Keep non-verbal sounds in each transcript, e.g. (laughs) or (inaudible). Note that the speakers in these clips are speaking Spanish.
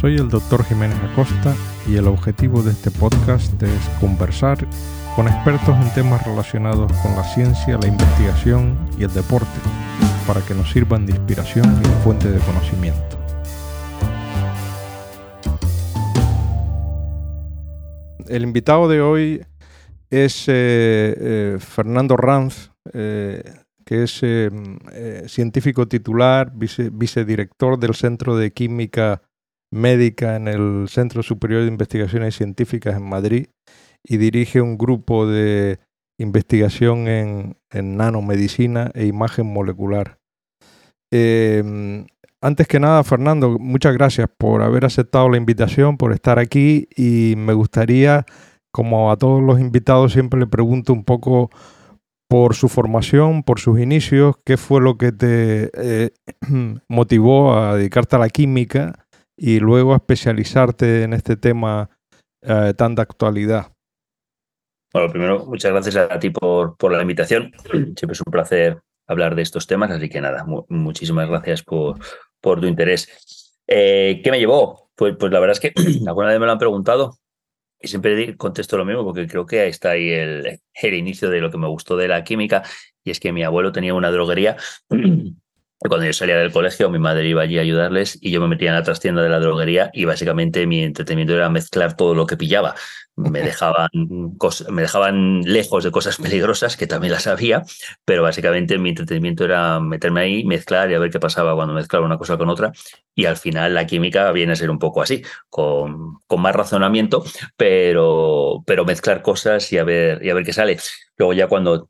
Soy el doctor Jiménez Acosta y el objetivo de este podcast es conversar con expertos en temas relacionados con la ciencia, la investigación y el deporte, para que nos sirvan de inspiración y fuente de conocimiento. El invitado de hoy es eh, eh, Fernando Ranz, eh, que es científico titular, vicedirector del Centro de Química Médica en el Centro Superior de Investigaciones Científicas en Madrid y dirige un grupo de investigación en, nanomedicina e imagen molecular. Em, antes que nada, Fernando, muchas gracias por haber aceptado la invitación, por estar aquí y me gustaría, como a todos los invitados, siempre le pregunto un poco por su formación, por sus inicios, qué fue lo que te eh, (clears throat) motivó a dedicarte a la química y luego especializarte en este tema eh, tan de actualidad. Bueno, primero, muchas gracias a ti por, por la invitación. (clears throat) Siempre es un placer hablar de estos temas, así que nada, muchísimas gracias por, por tu interés. Eh, ¿Qué me llevó? Pues, pues la verdad es que (clears throat) alguna vez me lo han preguntado y siempre contesto lo mismo porque creo que ahí está ahí el, el inicio de lo que me gustó de la química y es que mi abuelo tenía una droguería (clears throat) Cuando yo salía del colegio, mi madre iba allí a ayudarles y yo me metía en la trastienda de la droguería y básicamente mi entretenimiento era mezclar todo lo que pillaba. Me (laughs) dejaban, me dejaban lejos de cosas (laughs) peligrosas, que también las había, pero básicamente mi entretenimiento era meterme ahí, mezclar y a ver qué pasaba cuando mezclaba una cosa con otra. Y al final la química viene a ser un poco así, con, con más razonamiento, pero, pero mezclar cosas y a, ver, y a ver qué sale. Luego ya cuando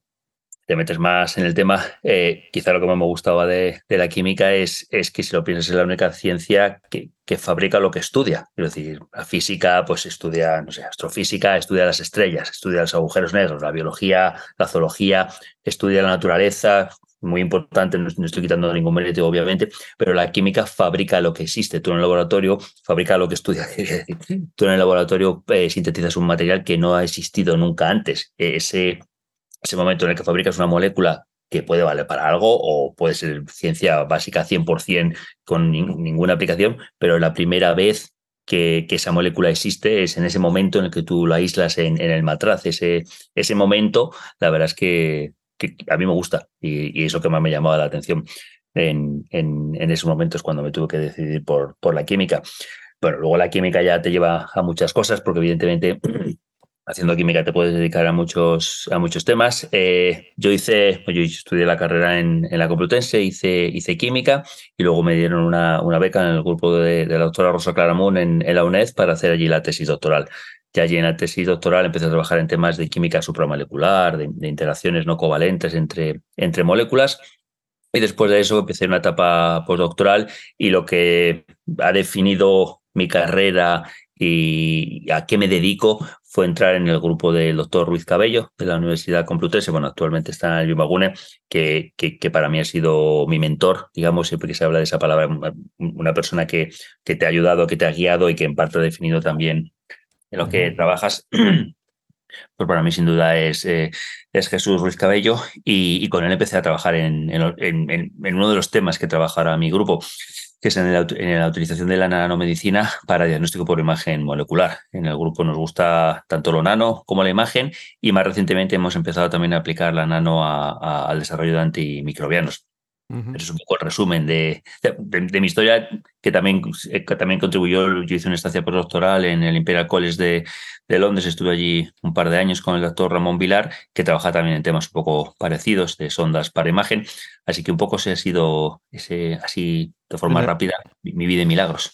te metes más en el tema, eh, quizá lo que más me gustaba de, la química es, que si lo piensas es la única ciencia que, fabrica lo que estudia. Es decir, la física pues estudia, no sé, astrofísica, estudia las estrellas, estudia los agujeros negros, la biología, la zoología, estudia la naturaleza, muy importante, no, estoy quitando ningún mérito, obviamente, pero la química fabrica lo que existe. Tú en el laboratorio fabrica lo que estudia. (laughs) Tú en el laboratorio eh, sintetizas un material que no ha existido nunca antes. Ese ese momento en el que fabricas una molécula que puede valer para algo o puede ser ciencia básica 100% con ninguna aplicación, pero la primera vez que, esa molécula existe es en ese momento en el que tú la aíslas en, el matraz. Ese, ese momento, la verdad es que, a mí me gusta y, es lo que más me llamaba la atención en, en, esos momentos cuando me tuve que decidir por, por la química. Bueno, luego la química ya te lleva a muchas cosas porque evidentemente (clears throat) haciendo química te puedes dedicar a muchos, a muchos temas. Eh, yo hice, yo estudié la carrera en, en, la Complutense, hice, hice química y luego me dieron una, una beca en el grupo de, la doctora Rosa Claramun en, en, la UNED para hacer allí la tesis doctoral. Ya allí en la tesis doctoral empecé a trabajar en temas de química supramolecular, de, de interacciones no covalentes entre, entre moléculas. Y después de eso empecé una etapa postdoctoral y lo que ha definido mi carrera y a qué me dedico fue entrar en el grupo del doctor Ruiz Cabello de la Universidad Complutense, bueno, actualmente está en el Yumagune, que, que, para mí ha sido mi mentor, digamos, siempre que se habla de esa palabra, una persona que, que te ha ayudado, que te ha guiado y que en parte ha definido también en lo que trabajas. (clears throat) Pues para mí sin duda es, eh, es Jesús Ruiz Cabello y, con él empecé a trabajar en, en, uno de los temas que trabajará mi grupo, que es en, la utilización de la nanomedicina para diagnóstico por imagen molecular. En el grupo nos gusta tanto lo nano como la imagen y más recientemente hemos empezado también a aplicar la nano al desarrollo de antimicrobianos. Es un poco el resumen de, de, mi historia, que también, eh, que también contribuyó. Yo hice una estancia postdoctoral en el Imperial College de, de, Londres, estuve allí un par de años con el doctor Ramón Vilar, que trabaja también en temas un poco parecidos de sondas para imagen. Así que un poco se ha sido ese, así de forma rápida mi vida de milagros.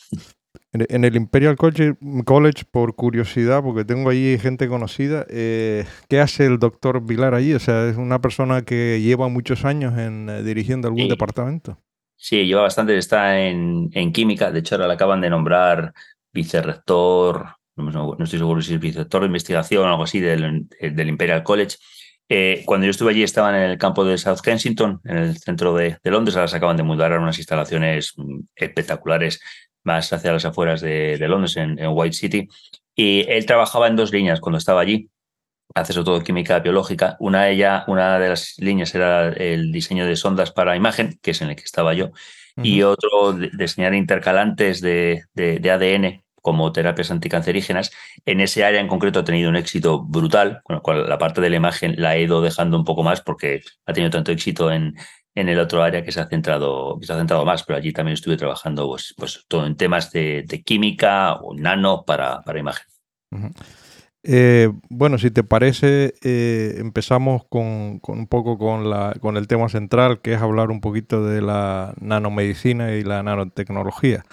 En el Imperial College, por curiosidad, porque tengo allí gente conocida, eh, ¿qué hace el doctor Vilar allí? O sea, ¿es una persona que lleva muchos años en eh, dirigiendo algún departamento? Sí, lleva bastante, está en, en, química, de hecho ahora le acaban de nombrar vicerrector, no, estoy seguro si es vicerrector de investigación o algo así del, del Imperial College. Eh, cuando yo estuve allí estaban en el campo de South Kensington, en el centro de, Londres, ahora se acaban de mudar a unas instalaciones mm, espectaculares más hacia las afueras de, Londres, en, White City. Y él trabajaba en dos líneas cuando estaba allí. hace sobre todo química biológica. Una de, ella, una de las líneas era el diseño de sondas para imagen, que es en el que estaba yo, y otro, diseñar intercalantes de, de, ADN como terapias anticancerígenas. En ese área en concreto ha tenido un éxito brutal, con lo cual la parte de la imagen la he ido dejando un poco más porque ha tenido tanto éxito en, en el otro área que se ha centrado, se ha centrado más, pero allí también estuve trabajando pues, pues todo en temas de, química o nano para, para imagen. Eh, bueno, si te parece, eh, empezamos con, un poco con, la, con el tema central, que es hablar un poquito de la nanomedicina y la nanotecnología.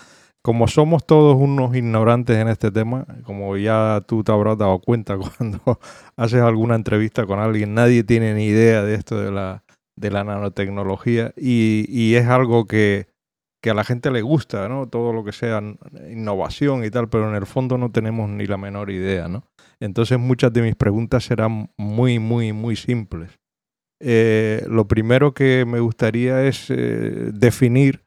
Como somos todos unos ignorantes en este tema, como ya tú te habrás dado cuenta (laughs) cuando haces alguna entrevista con alguien, nadie tiene ni idea de esto de la, de la nanotecnología y, y es algo que, que a la gente le gusta, ¿no? Todo lo que sea innovación y tal, pero en el fondo no tenemos ni la menor idea, ¿no? Entonces muchas de mis preguntas serán muy, muy, muy simples. Eh, lo primero que me gustaría es eh, definir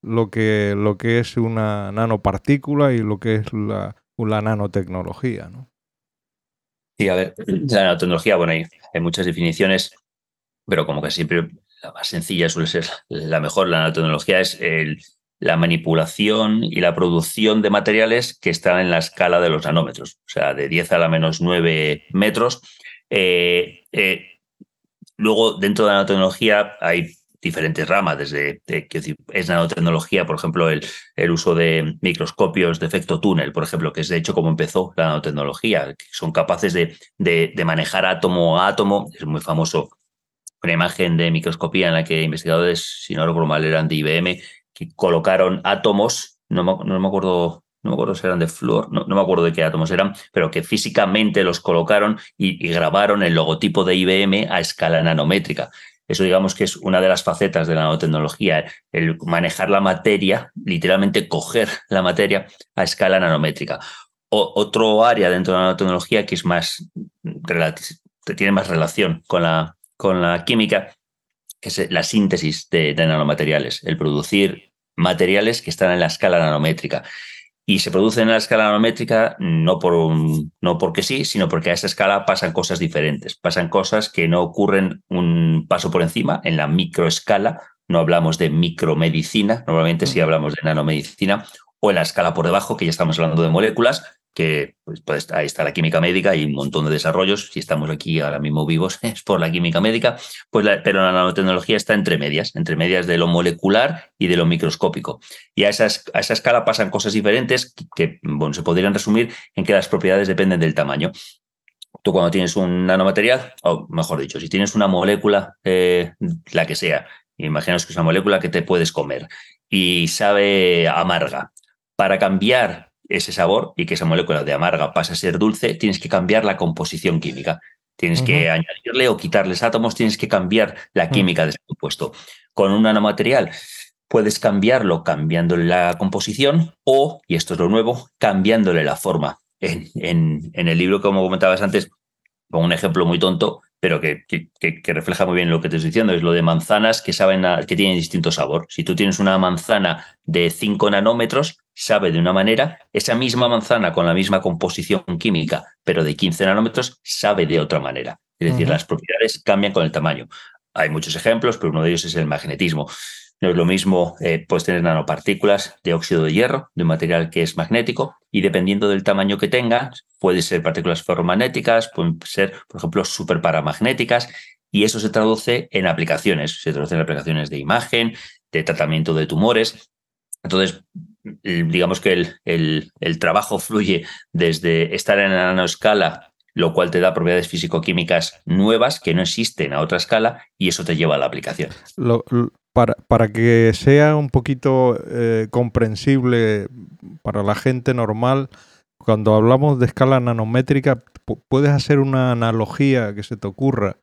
lo que, lo que es una nanopartícula y lo que es la, la nanotecnología, ¿no? Sí, a ver, (clears throat) la nanotecnología, bueno, hay, hay muchas definiciones, pero como que siempre la más sencilla suele ser la mejor. La nanotecnología es la manipulación y la producción de materiales que están en la escala de los nanómetros, o sea, de 10 a la menos 9 metros. Eh, eh, luego, dentro de la nanotecnología hay diferentes ramas, desde es nanotecnología, por ejemplo, el, el, uso de microscopios de efecto túnel, por ejemplo, que es de hecho como empezó la nanotecnología, que son capaces de, de manejar átomo a átomo, es muy famoso una imagen de microscopía en la que investigadores, si no recuerdo mal, eran de IBM, que colocaron átomos, no me, no me acuerdo no me acuerdo si eran de flúor, no, no, me acuerdo de qué átomos eran, pero que físicamente los colocaron y, grabaron el logotipo de IBM a escala nanométrica. Eso digamos que es una de las facetas de la nanotecnología, el manejar la materia, literalmente coger la materia a escala nanométrica. Otro área dentro de la nanotecnología que es más, tiene más relación con la, con la química, que es la síntesis de, nanomateriales, el producir materiales que están en la escala nanométrica. Y se producen en la escala nanométrica no, por no porque sí, sino porque a esa escala pasan cosas diferentes. Pasan cosas que no ocurren un paso por encima, en la microescala. No hablamos de micromedicina, normalmente sí hablamos de nanomedicina, o en la escala por debajo, que ya estamos hablando de moléculas, que pues, ahí está la química médica y un montón de desarrollos. Si estamos aquí ahora mismo vivos (laughs) es por la química médica, pues pero la nanotecnología está entre medias, entre medias de lo molecular y de lo microscópico. Y a, a esa escala pasan cosas diferentes que, bueno, se podrían resumir en que las propiedades dependen del tamaño. Tú cuando tienes un nanomaterial, o mejor dicho, si tienes una molécula, eh, la que sea, imaginaos que es una molécula que te puedes comer y sabe amarga. Para cambiar ese sabor y que esa molécula de amarga pase a ser dulce, tienes que cambiar la composición química. Tienes que añadirle o quitarles átomos, tienes que cambiar la mm. química de ese compuesto. Con un nanomaterial puedes cambiarlo cambiándole la composición o, y esto es lo nuevo, cambiándole la forma. En, en, en el libro, como comentabas antes, con un ejemplo muy tonto, pero que, que, refleja muy bien lo que te estoy diciendo, es lo de manzanas que saben que tienen distinto sabor. Si tú tienes una manzana de 5 nanómetros, sabe de una manera, esa misma manzana con la misma composición química, pero de 15 nanómetros, sabe de otra manera. Es decir, las propiedades cambian con el tamaño. Hay muchos ejemplos, pero uno de ellos es el magnetismo. No es lo mismo, eh, puedes tener nanopartículas de óxido de hierro, de un material que es magnético, y dependiendo del tamaño que tengas, pueden ser partículas ferromagnéticas, pueden ser, por ejemplo, superparamagnéticas, y eso se traduce en aplicaciones, se traduce en aplicaciones de imagen, de tratamiento de tumores. Entonces, digamos que el, el, el trabajo fluye desde estar en la nanoescala lo cual te da propiedades físico-químicas nuevas que no existen a otra escala y eso te lleva a la aplicación. Lo, para, para que sea un poquito eh, comprensible para la gente normal, cuando hablamos de escala nanométrica, puedes hacer una analogía que se te ocurra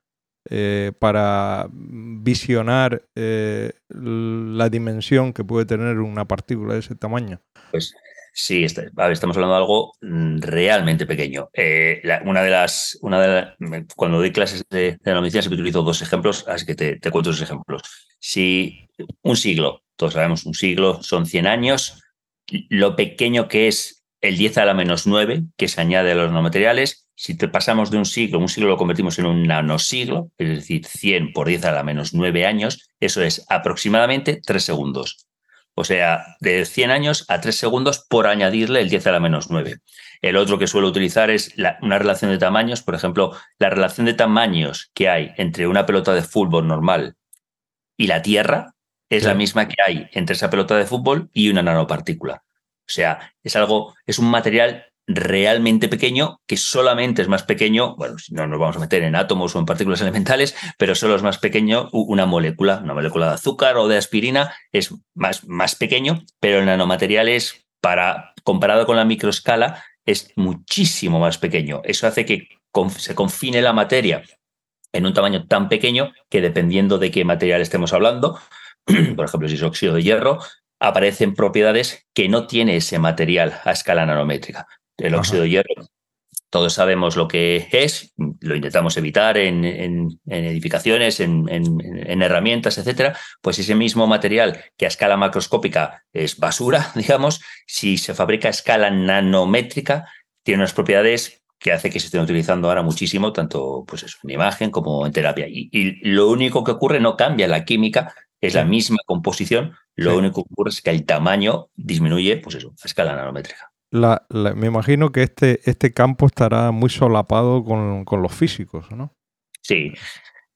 eh, para visionar eh, la dimensión que puede tener una partícula de ese tamaño. Pues Sí, estamos hablando de algo mm, realmente pequeño. Eh, una de las, una de cuando doy clases de, de medicina siempre utilizo dos ejemplos, así que te, cuento dos ejemplos. Si un siglo, todos sabemos, un siglo son 100 años, lo pequeño que es el 10 a la menos 9 que se añade a los nanomateriales Si te pasamos de un siglo, un siglo lo convertimos en un nanosiglo, es decir, 100 por 10 a la menos 9 años, eso es aproximadamente 3 segundos. O sea, de 100 años a 3 segundos por añadirle el 10 a la menos 9. El otro que suelo utilizar es una relación de tamaños. Por ejemplo, la relación de tamaños que hay entre una pelota de fútbol normal y la Tierra es la misma que hay entre esa pelota de fútbol y una nanopartícula. O sea, es algo, es un material realmente pequeño, que solamente es más pequeño, bueno, no nos vamos a meter en átomos o en partículas elementales, pero solo es más pequeño una molécula, una molécula de azúcar o de aspirina es más, más pequeño, pero el nanomaterial es, para, comparado con la microescala, es muchísimo más pequeño. Eso hace que se confine la materia en un tamaño tan pequeño que dependiendo de qué material estemos hablando, (clears throat) por ejemplo, si es óxido de hierro, aparecen propiedades que no tiene ese material a escala nanométrica. El óxido de hierro, todos sabemos lo que es, lo intentamos evitar en, edificaciones, en, herramientas, etcétera. Pues ese mismo material que a escala macroscópica es basura, (laughs) digamos, si se fabrica a escala nanométrica, tiene unas propiedades que hace que se estén utilizando ahora muchísimo, tanto pues en imagen como en terapia. Y, lo único que ocurre no cambia la química, es la misma composición, lo único que ocurre es que el tamaño disminuye, pues eso, a escala nanométrica me imagino que este, este campo estará muy solapado con, los físicos, ¿no? Sí,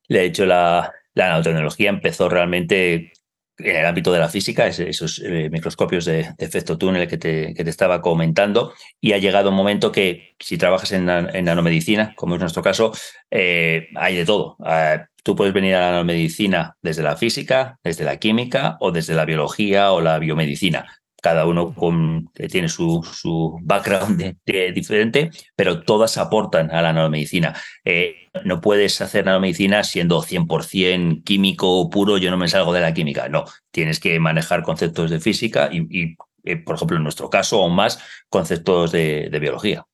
de hecho la, nanotecnología empezó realmente en el ámbito de la física, esos eh, microscopios de, efecto túnel que te, que te, estaba comentando, y ha llegado un momento que si trabajas en, nanomedicina, como es nuestro caso, eh, hay de todo. Ah, tú puedes venir a la nanomedicina desde la física, desde la química o desde la biología o la biomedicina cada uno con, tiene su, su background diferente, pero todas aportan a la nanomedicina. Eh, no puedes hacer nanomedicina siendo 100% químico puro, yo no me salgo de la química, no, tienes que manejar conceptos de física y, eh, por ejemplo, en nuestro caso, aún más, conceptos de, biología.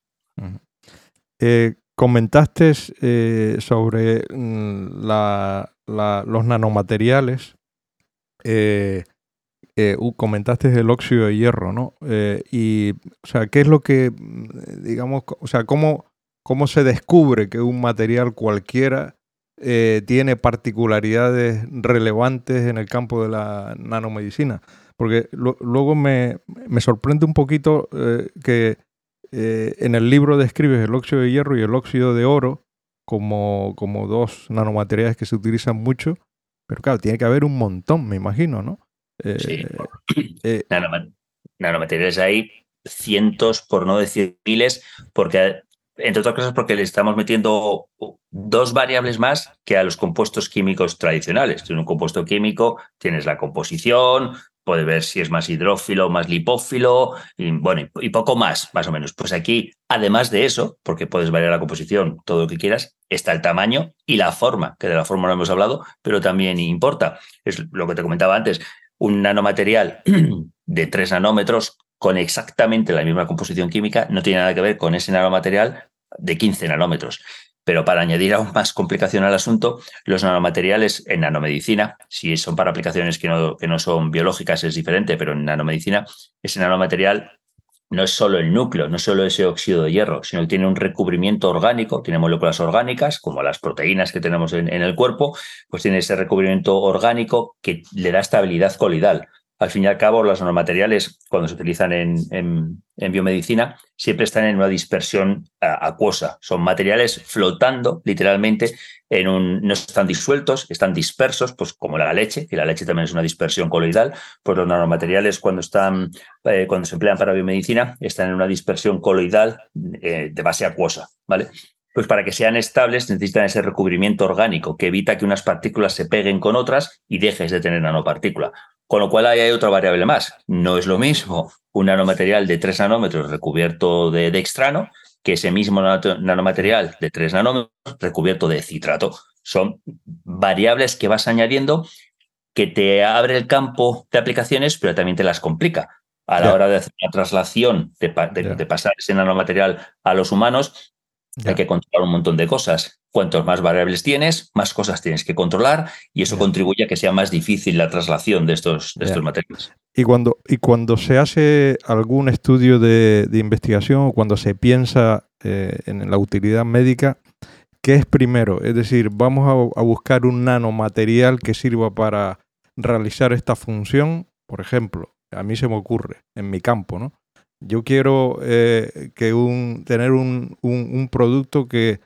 Eh, comentaste sobre mm, los nanomateriales. Comentaste el óxido de hierro, ¿no? Eh, y, o sea, ¿qué es lo que, digamos, o sea, cómo, cómo se descubre que un material cualquiera eh, tiene particularidades relevantes en el campo de la nanomedicina? Porque luego me, sorprende un poquito que en el libro describes el óxido de hierro y el óxido de oro como, como dos nanomateriales que se utilizan mucho, pero claro, tiene que haber un montón, me imagino, ¿no? Sí. Eh, (clears throat) eh, nanomateriales hay cientos, por no decir miles, porque entre otras cosas porque le estamos metiendo dos variables más que a los compuestos químicos tradicionales. En un compuesto químico tienes la composición, puede ver si es más hidrófilo o más lipófilo, y, bueno, y poco más, más o menos. Pues aquí, además de eso, porque puedes variar la composición, todo lo que quieras, está el tamaño y la forma, que de la forma no hemos hablado, pero también importa. Es lo que te comentaba antes un nanomaterial (clears throat) de 3 nanómetros con exactamente la misma composición química no tiene nada que ver con ese nanomaterial de 15 nanómetros. Pero para añadir aún más complicación al asunto, los nanomateriales en nanomedicina, si son para aplicaciones que no, que no son biológicas es diferente, pero en nanomedicina, ese nanomaterial no es solo el núcleo, no es solo ese óxido de hierro, sino que tiene un recubrimiento orgánico, tiene moléculas orgánicas, como las proteínas que tenemos en, el cuerpo, pues tiene ese recubrimiento orgánico que le da estabilidad colidal. Al fin y al cabo, los nanomateriales, cuando se utilizan en, biomedicina, siempre están en una dispersión acuosa. Son materiales flotando, literalmente, en un, no están disueltos, están dispersos, pues como la leche, y la leche también es una dispersión coloidal, pues los nanomateriales cuando, están, eh, cuando se emplean para biomedicina están en una dispersión coloidal eh, de base acuosa, ¿vale? Pues para que sean estables necesitan ese recubrimiento orgánico que evita que unas partículas se peguen con otras y dejes de tener nanopartícula. Con lo cual ahí hay otra variable más. No es lo mismo un nanomaterial de 3 nanómetros recubierto de dextrano que ese mismo nanomaterial de 3 nanómetros recubierto de citrato. Son variables que vas añadiendo que te abre el campo de aplicaciones, pero también te las complica. A la hora de hacer la traslación, de, pasar ese nanomaterial a los humanos, hay que controlar un montón de cosas. Cuantos más variables tienes, más cosas tienes que controlar y eso contribuye a que sea más difícil la traslación de estos, estos materiales. Y cuando, y cuando se hace algún estudio de, investigación o cuando se piensa eh, en la utilidad médica, ¿qué es primero? Es decir, vamos a, buscar un nanomaterial que sirva para realizar esta función. Por ejemplo, a mí se me ocurre en mi campo, ¿no? Yo quiero eh, que un, tener un, producto que,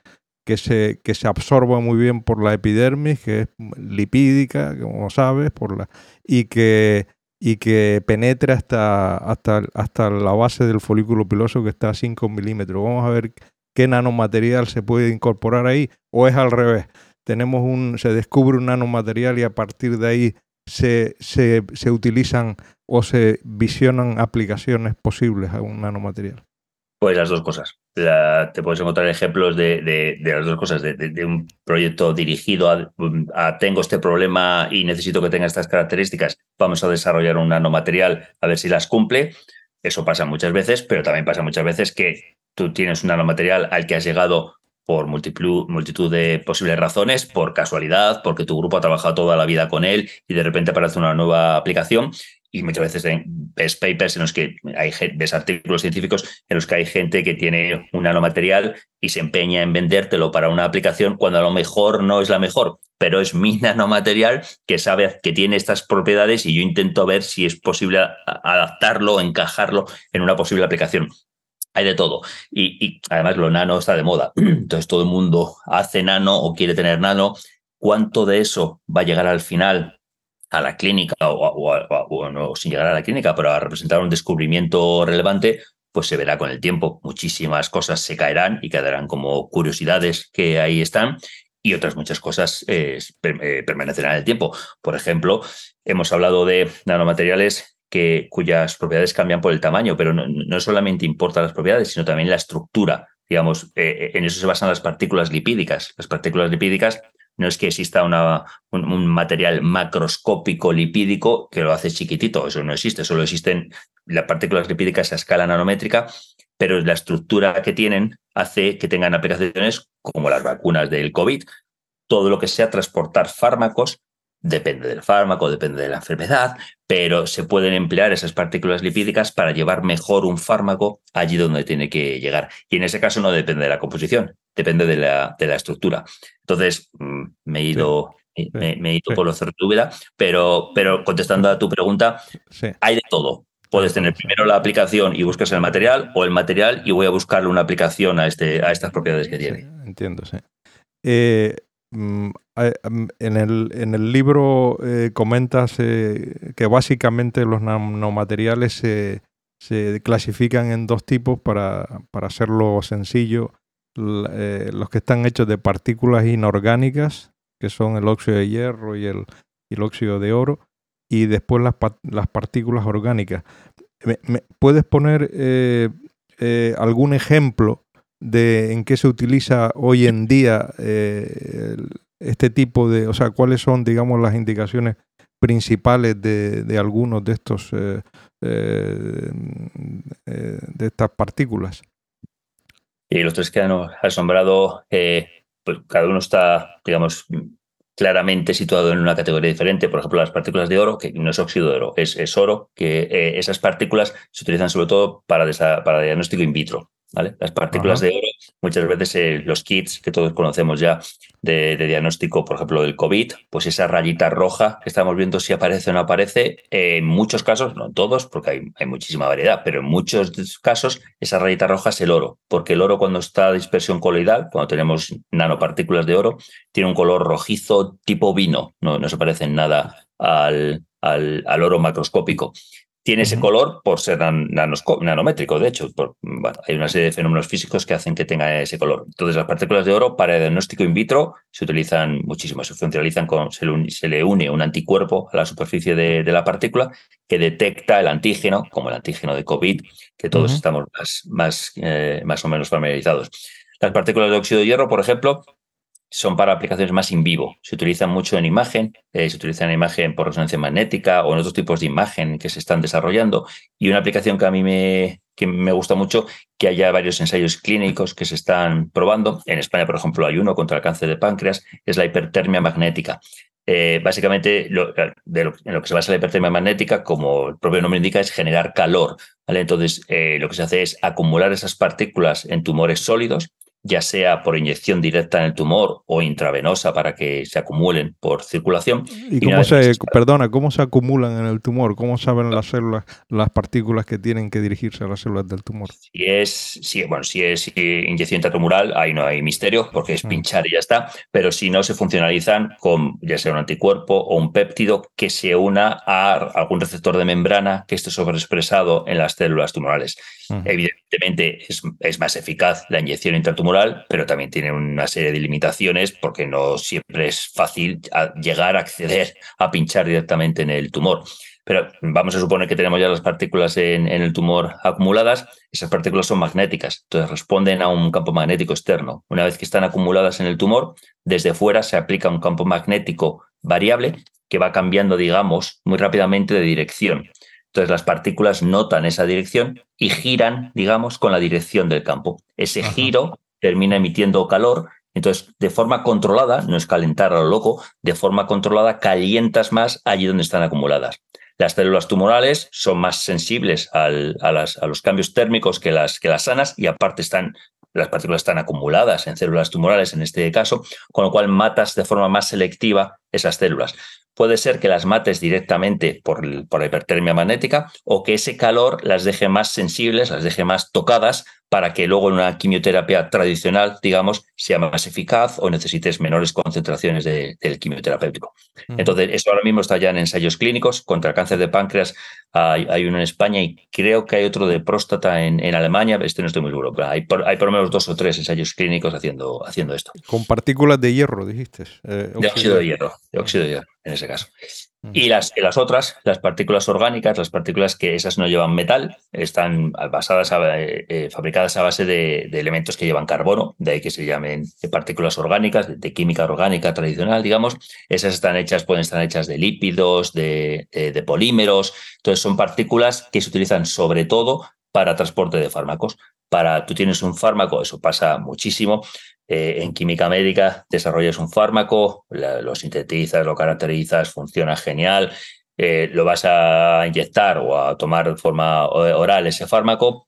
se, que se absorba muy bien por la epidermis, que es lipídica, como sabes, por la, y que y que penetre hasta, hasta, hasta la base del folículo piloso que está a 5 milímetros. Vamos a ver qué nanomaterial se puede incorporar ahí o es al revés. Tenemos un, se descubre un nanomaterial y a partir de ahí se, se, se utilizan o se visionan aplicaciones posibles a un nanomaterial. Pues las dos cosas. te puedes encontrar ejemplos de, las dos cosas, de, un proyecto dirigido a, tengo este problema y necesito que tenga estas características, vamos a desarrollar un nanomaterial a ver si las cumple. Eso pasa muchas veces, pero también pasa muchas veces que tú tienes un nanomaterial al que has llegado por multitud, de posibles razones, por casualidad, porque tu grupo ha trabajado toda la vida con él y de repente aparece una nueva aplicación y muchas veces ves papers en los que hay artículos científicos en los que hay gente que tiene un nanomaterial y se empeña en vendértelo para una aplicación cuando a lo mejor no es la mejor, pero es mi (laughs) nanomaterial que sabe que tiene estas propiedades y yo intento ver si es posible adaptarlo, encajarlo en una posible aplicación. Hay de todo. Y, además lo nano está de moda. (clears throat) Entonces todo el mundo hace nano o quiere tener nano. ¿Cuánto de eso va a llegar al final a la clínica o, sin llegar a la clínica, pero a representar un descubrimiento relevante, pues se verá con el tiempo. Muchísimas cosas se caerán y quedarán como curiosidades que ahí están y otras muchas cosas eh, eh, permanecerán en el tiempo. Por ejemplo, hemos hablado de nanomateriales que, cuyas propiedades cambian por el tamaño, pero no, solamente importa las propiedades, sino también la estructura. Digamos, eh, en eso se basan las partículas lipídicas. Las partículas lipídicas no es que exista una, un, material macroscópico lipídico que lo hace chiquitito, eso no existe, solo existen las partículas lipídicas a escala nanométrica, pero la estructura que tienen hace que tengan aplicaciones como las vacunas del COVID, todo lo que sea transportar fármacos Depende del fármaco, depende de la enfermedad, pero se pueden emplear esas partículas lipídicas para llevar mejor un fármaco allí donde tiene que llegar. Y en ese caso no depende de la composición, depende de la, de la estructura. Entonces, mm, me he ido, me, he ido por lo certúbeda, pero, pero contestando a tu pregunta, hay de todo. Puedes tener primero la aplicación y buscas el material, o el material y voy a buscarle una aplicación a, este, a estas propiedades que tiene. entiendo, sí. Eh, en el, en el libro eh, comentas eh, que básicamente los nanomateriales se, se, clasifican en dos tipos para, para hacerlo sencillo. Eh, los que están hechos de partículas inorgánicas, que son el óxido de hierro y el, óxido de oro, y después las, las partículas orgánicas. puedes poner algún ejemplo de en qué se utiliza hoy en día eh, este tipo de, o sea, cuáles son, digamos, las indicaciones principales de, de algunos de estos eh, eh, de estas partículas. Y los tres que han asombrado, pues cada uno está, digamos, claramente situado en una categoría diferente. Por ejemplo, las partículas de oro, que no es óxido de oro, es, es oro, que esas partículas se utilizan sobre todo para, para diagnóstico in vitro. Las partículas de oro, muchas veces eh, los kits que todos conocemos ya de, diagnóstico, por ejemplo, del COVID, pues esa rayita roja que estamos viendo si aparece o no aparece, en muchos casos, no en todos, porque hay, hay, muchísima variedad, pero en muchos casos esa rayita roja es el oro, porque el oro cuando está a dispersión coloidal, cuando tenemos nanopartículas de oro, tiene un color rojizo tipo vino, no, no se parece en nada al, al, al oro macroscópico. Tiene ese color por ser nanométrico, de hecho. hay una serie de fenómenos físicos que hacen que tenga ese color. Entonces, las partículas de oro para el diagnóstico in vitro se utilizan muchísimo. Se funcionalizan con, se le, une un anticuerpo a la superficie de, la partícula que detecta el antígeno, como el antígeno de COVID, que todos estamos más, más, eh, más o menos familiarizados. Las partículas de óxido de hierro, por ejemplo, son para aplicaciones más in vivo. Se utilizan mucho en imagen, eh, se utiliza en imagen por resonancia magnética o en otros tipos de imagen que se están desarrollando. Y una aplicación que a mí me, que me gusta mucho, que haya varios ensayos clínicos que se están probando. En España, por ejemplo, hay uno contra el cáncer de páncreas, es la hipertermia magnética. eh, básicamente de lo, en lo que se basa la hipertermia magnética, como el propio nombre indica, es generar calor. Entonces, eh, lo que se hace es acumular esas partículas en tumores sólidos ya sea por inyección directa en el tumor o intravenosa para que se acumulen por circulación. ¿Y, cómo se, perdona, cómo se acumulan en el tumor? ¿Cómo saben las células las partículas que tienen que dirigirse a las células del tumor? Si es, si, bueno, si es inyección intratumoral, ahí no hay misterio porque es mm. pinchar y ya está, pero si no, se funcionalizan con ya sea un anticuerpo o un péptido que se una a algún receptor de membrana que esté sobreexpresado en las células tumorales. Evidentemente es, es más eficaz la inyección pero también tiene una serie de limitaciones porque no siempre es fácil llegar a acceder a pinchar directamente en el tumor. Pero vamos a suponer que tenemos ya las partículas en, el tumor acumuladas. Esas partículas son magnéticas, entonces responden a un campo magnético externo. Una vez que están acumuladas en el tumor, desde fuera se aplica un campo magnético variable que va cambiando, digamos, muy rápidamente de dirección. Entonces las partículas notan esa dirección y giran, digamos, con la dirección del campo. Ese giro termina emitiendo calor. Entonces, de forma controlada, no es calentar a lo loco, de forma controlada calientas más allí donde están acumuladas. Las células tumorales son más sensibles a, los cambios térmicos que las, que las sanas y aparte están, las partículas están acumuladas en células tumorales en este caso, con lo cual matas de forma más selectiva esas células puede ser que las mates directamente por, la hipertermia magnética o que ese calor las deje más sensibles, las deje más tocadas para que luego en una quimioterapia tradicional, digamos, sea más eficaz o necesites menores concentraciones del quimioterapéutico. Entonces, eso ahora mismo está ya en ensayos clínicos. Contra cáncer de páncreas hay, uno en España y creo que hay otro de próstata en, Alemania. Este no estoy muy seguro, hay por, hay por, lo menos dos o tres ensayos clínicos haciendo, haciendo esto. Con partículas de hierro, dijiste. Eh, de óxido de hierro, de óxido de hierro en ese caso. Y las, las otras, las partículas orgánicas, las partículas que esas no llevan metal, están basadas eh, eh, fabricadas a base de, elementos que llevan carbono, de ahí que se llamen partículas orgánicas, de, química orgánica tradicional, digamos. Esas están hechas, pueden estar hechas de lípidos, de, de polímeros. Entonces son partículas que se utilizan sobre todo para transporte de fármacos. Para tú tienes un fármaco, eso pasa muchísimo, eh, en química médica desarrollas un fármaco, lo sintetizas, lo caracterizas, funciona genial, eh, lo vas a inyectar o a tomar de forma oral ese fármaco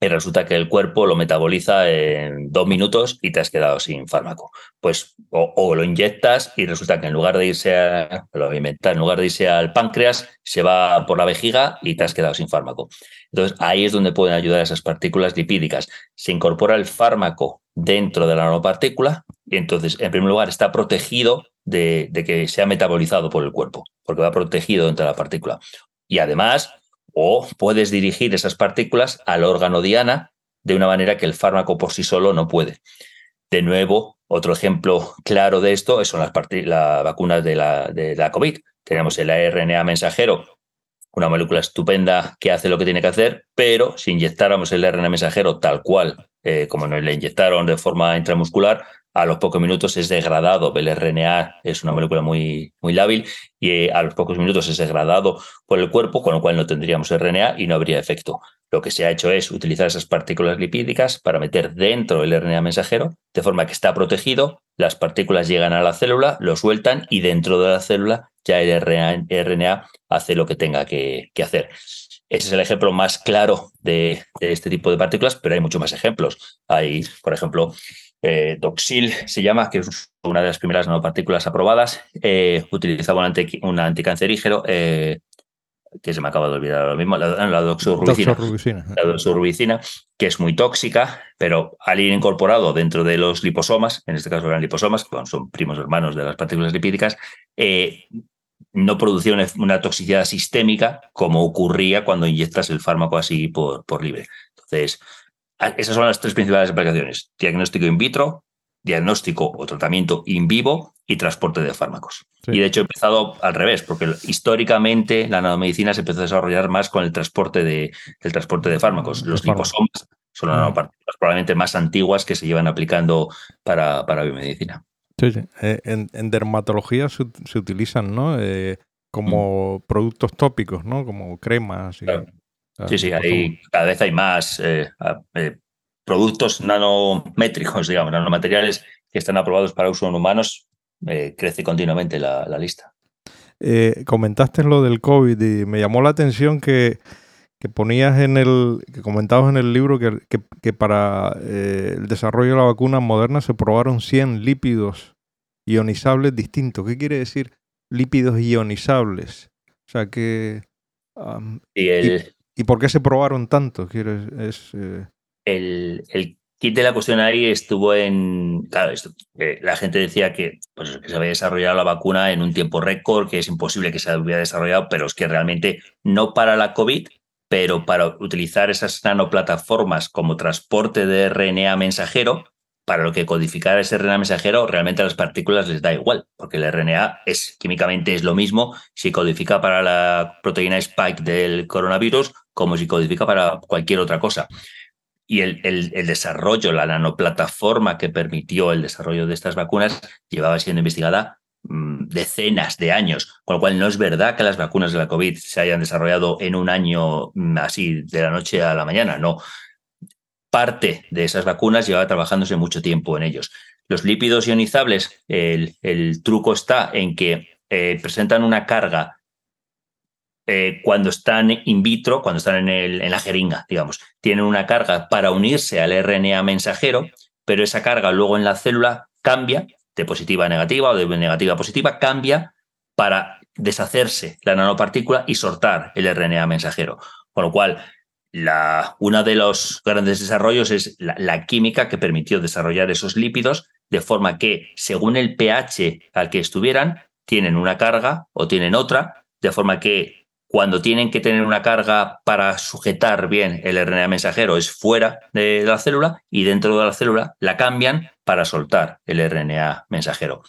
y resulta que el cuerpo lo metaboliza en dos minutos y te has quedado sin fármaco. Pues o, lo inyectas y resulta que en lugar de irse a, lo en lugar de irse al páncreas, se va por la vejiga y te has quedado sin fármaco. Entonces ahí es donde pueden ayudar esas partículas lipídicas. Se incorpora el fármaco dentro de la nanopartícula y entonces en primer lugar está protegido de, de que sea metabolizado por el cuerpo, porque va protegido dentro de la partícula. Y además o puedes dirigir esas partículas al órgano diana de una manera que el fármaco por sí solo no puede. De nuevo, otro ejemplo claro de esto son las, vacunas de la, COVID. Tenemos el ARNA mensajero, una molécula estupenda que hace lo que tiene que hacer, pero si inyectáramos el RNA mensajero tal cual, eh, como nos le inyectaron de forma intramuscular, a los pocos minutos es degradado. El RNA es una molécula muy, muy lábil y eh, a los pocos minutos es degradado por el cuerpo, con lo cual no tendríamos RNA y no habría efecto. Lo que se ha hecho es utilizar esas partículas lipídicas para meter dentro el RNA mensajero, de forma que está protegido, las partículas llegan a la célula, lo sueltan y dentro de la célula ya el RNA, hace lo que tenga que, hacer. Ese es el ejemplo más claro de, de, este tipo de partículas, pero hay muchos más ejemplos. Hay, por ejemplo, eh, Doxil se llama, que es una de las primeras nanopartículas aprobadas, eh, utilizaba un, anticancerígeno, eh, que se me acaba de olvidar ahora mismo, la, la doxorubicina, la doxorubicina, que es muy tóxica, pero al ir incorporado dentro de los liposomas, en este caso eran liposomas, que son primos hermanos de las partículas lipídicas, no producía una, toxicidad sistémica como ocurría cuando inyectas el fármaco así por, por libre. Entonces, esas son las tres principales aplicaciones. Diagnóstico in vitro, diagnóstico o tratamiento in vivo y transporte de fármacos. Y de hecho he empezado al revés, porque históricamente la nanomedicina se empezó a desarrollar más con el transporte de, el transporte de fármacos. Los liposomas son las nanopartículas probablemente más antiguas que se llevan aplicando para, para biomedicina. Sí, sí. Eh, en, dermatología se, utilizan, ¿no? Eh, como mm. productos tópicos, ¿no? Como cremas. Y... Ah, sí, sí, hay, cada vez hay más eh, eh, productos nanométricos, digamos, nanomateriales que están aprobados para uso en humanos eh, crece continuamente la, lista. Comentaste lo del COVID y me llamó la atención que, ponías en el, que comentabas en el libro que, para el desarrollo de la vacuna moderna se probaron 100 lípidos ionizables distintos. ¿Qué quiere decir lípidos ionizables? O sea que... y, por qué se probaron tantos? Es, el, el kit de la cuestión ahí estuvo en. Claro, eh, la gente decía que, pues, que se había desarrollado la vacuna en un tiempo récord, que es imposible que se hubiera desarrollado, pero es que realmente no para la COVID, pero para utilizar esas nanoplataformas como transporte de RNA mensajero, para lo que codificar ese RNA mensajero, realmente a las partículas les da igual, porque el RNA es químicamente es lo mismo si codifica para la proteína spike del coronavirus como si codifica para cualquier otra cosa y el, el, desarrollo, la nanoplataforma que permitió el desarrollo de estas vacunas llevaba siendo investigada mm, decenas de años, con lo cual no es verdad que las vacunas de la COVID se hayan desarrollado en un año mm, así de la noche a la mañana, no. Parte de esas vacunas llevaba trabajándose mucho tiempo en ellos. Los lípidos ionizables, el, el truco está en que eh, presentan una carga eh, cuando están in vitro, cuando están en, la jeringa, digamos, tienen una carga para unirse al RNA mensajero, pero esa carga luego en la célula cambia de positiva a negativa o de negativa a positiva, cambia para deshacerse la nanopartícula y sortar el RNA mensajero. Con lo cual, uno de los grandes desarrollos es la, química que permitió desarrollar esos lípidos de forma que, según el pH al que estuvieran, tienen una carga o tienen otra, de forma que cuando tienen que tener una carga para sujetar bien el RNA mensajero es fuera de la célula y dentro de la célula la cambian para soltar el RNA mensajero.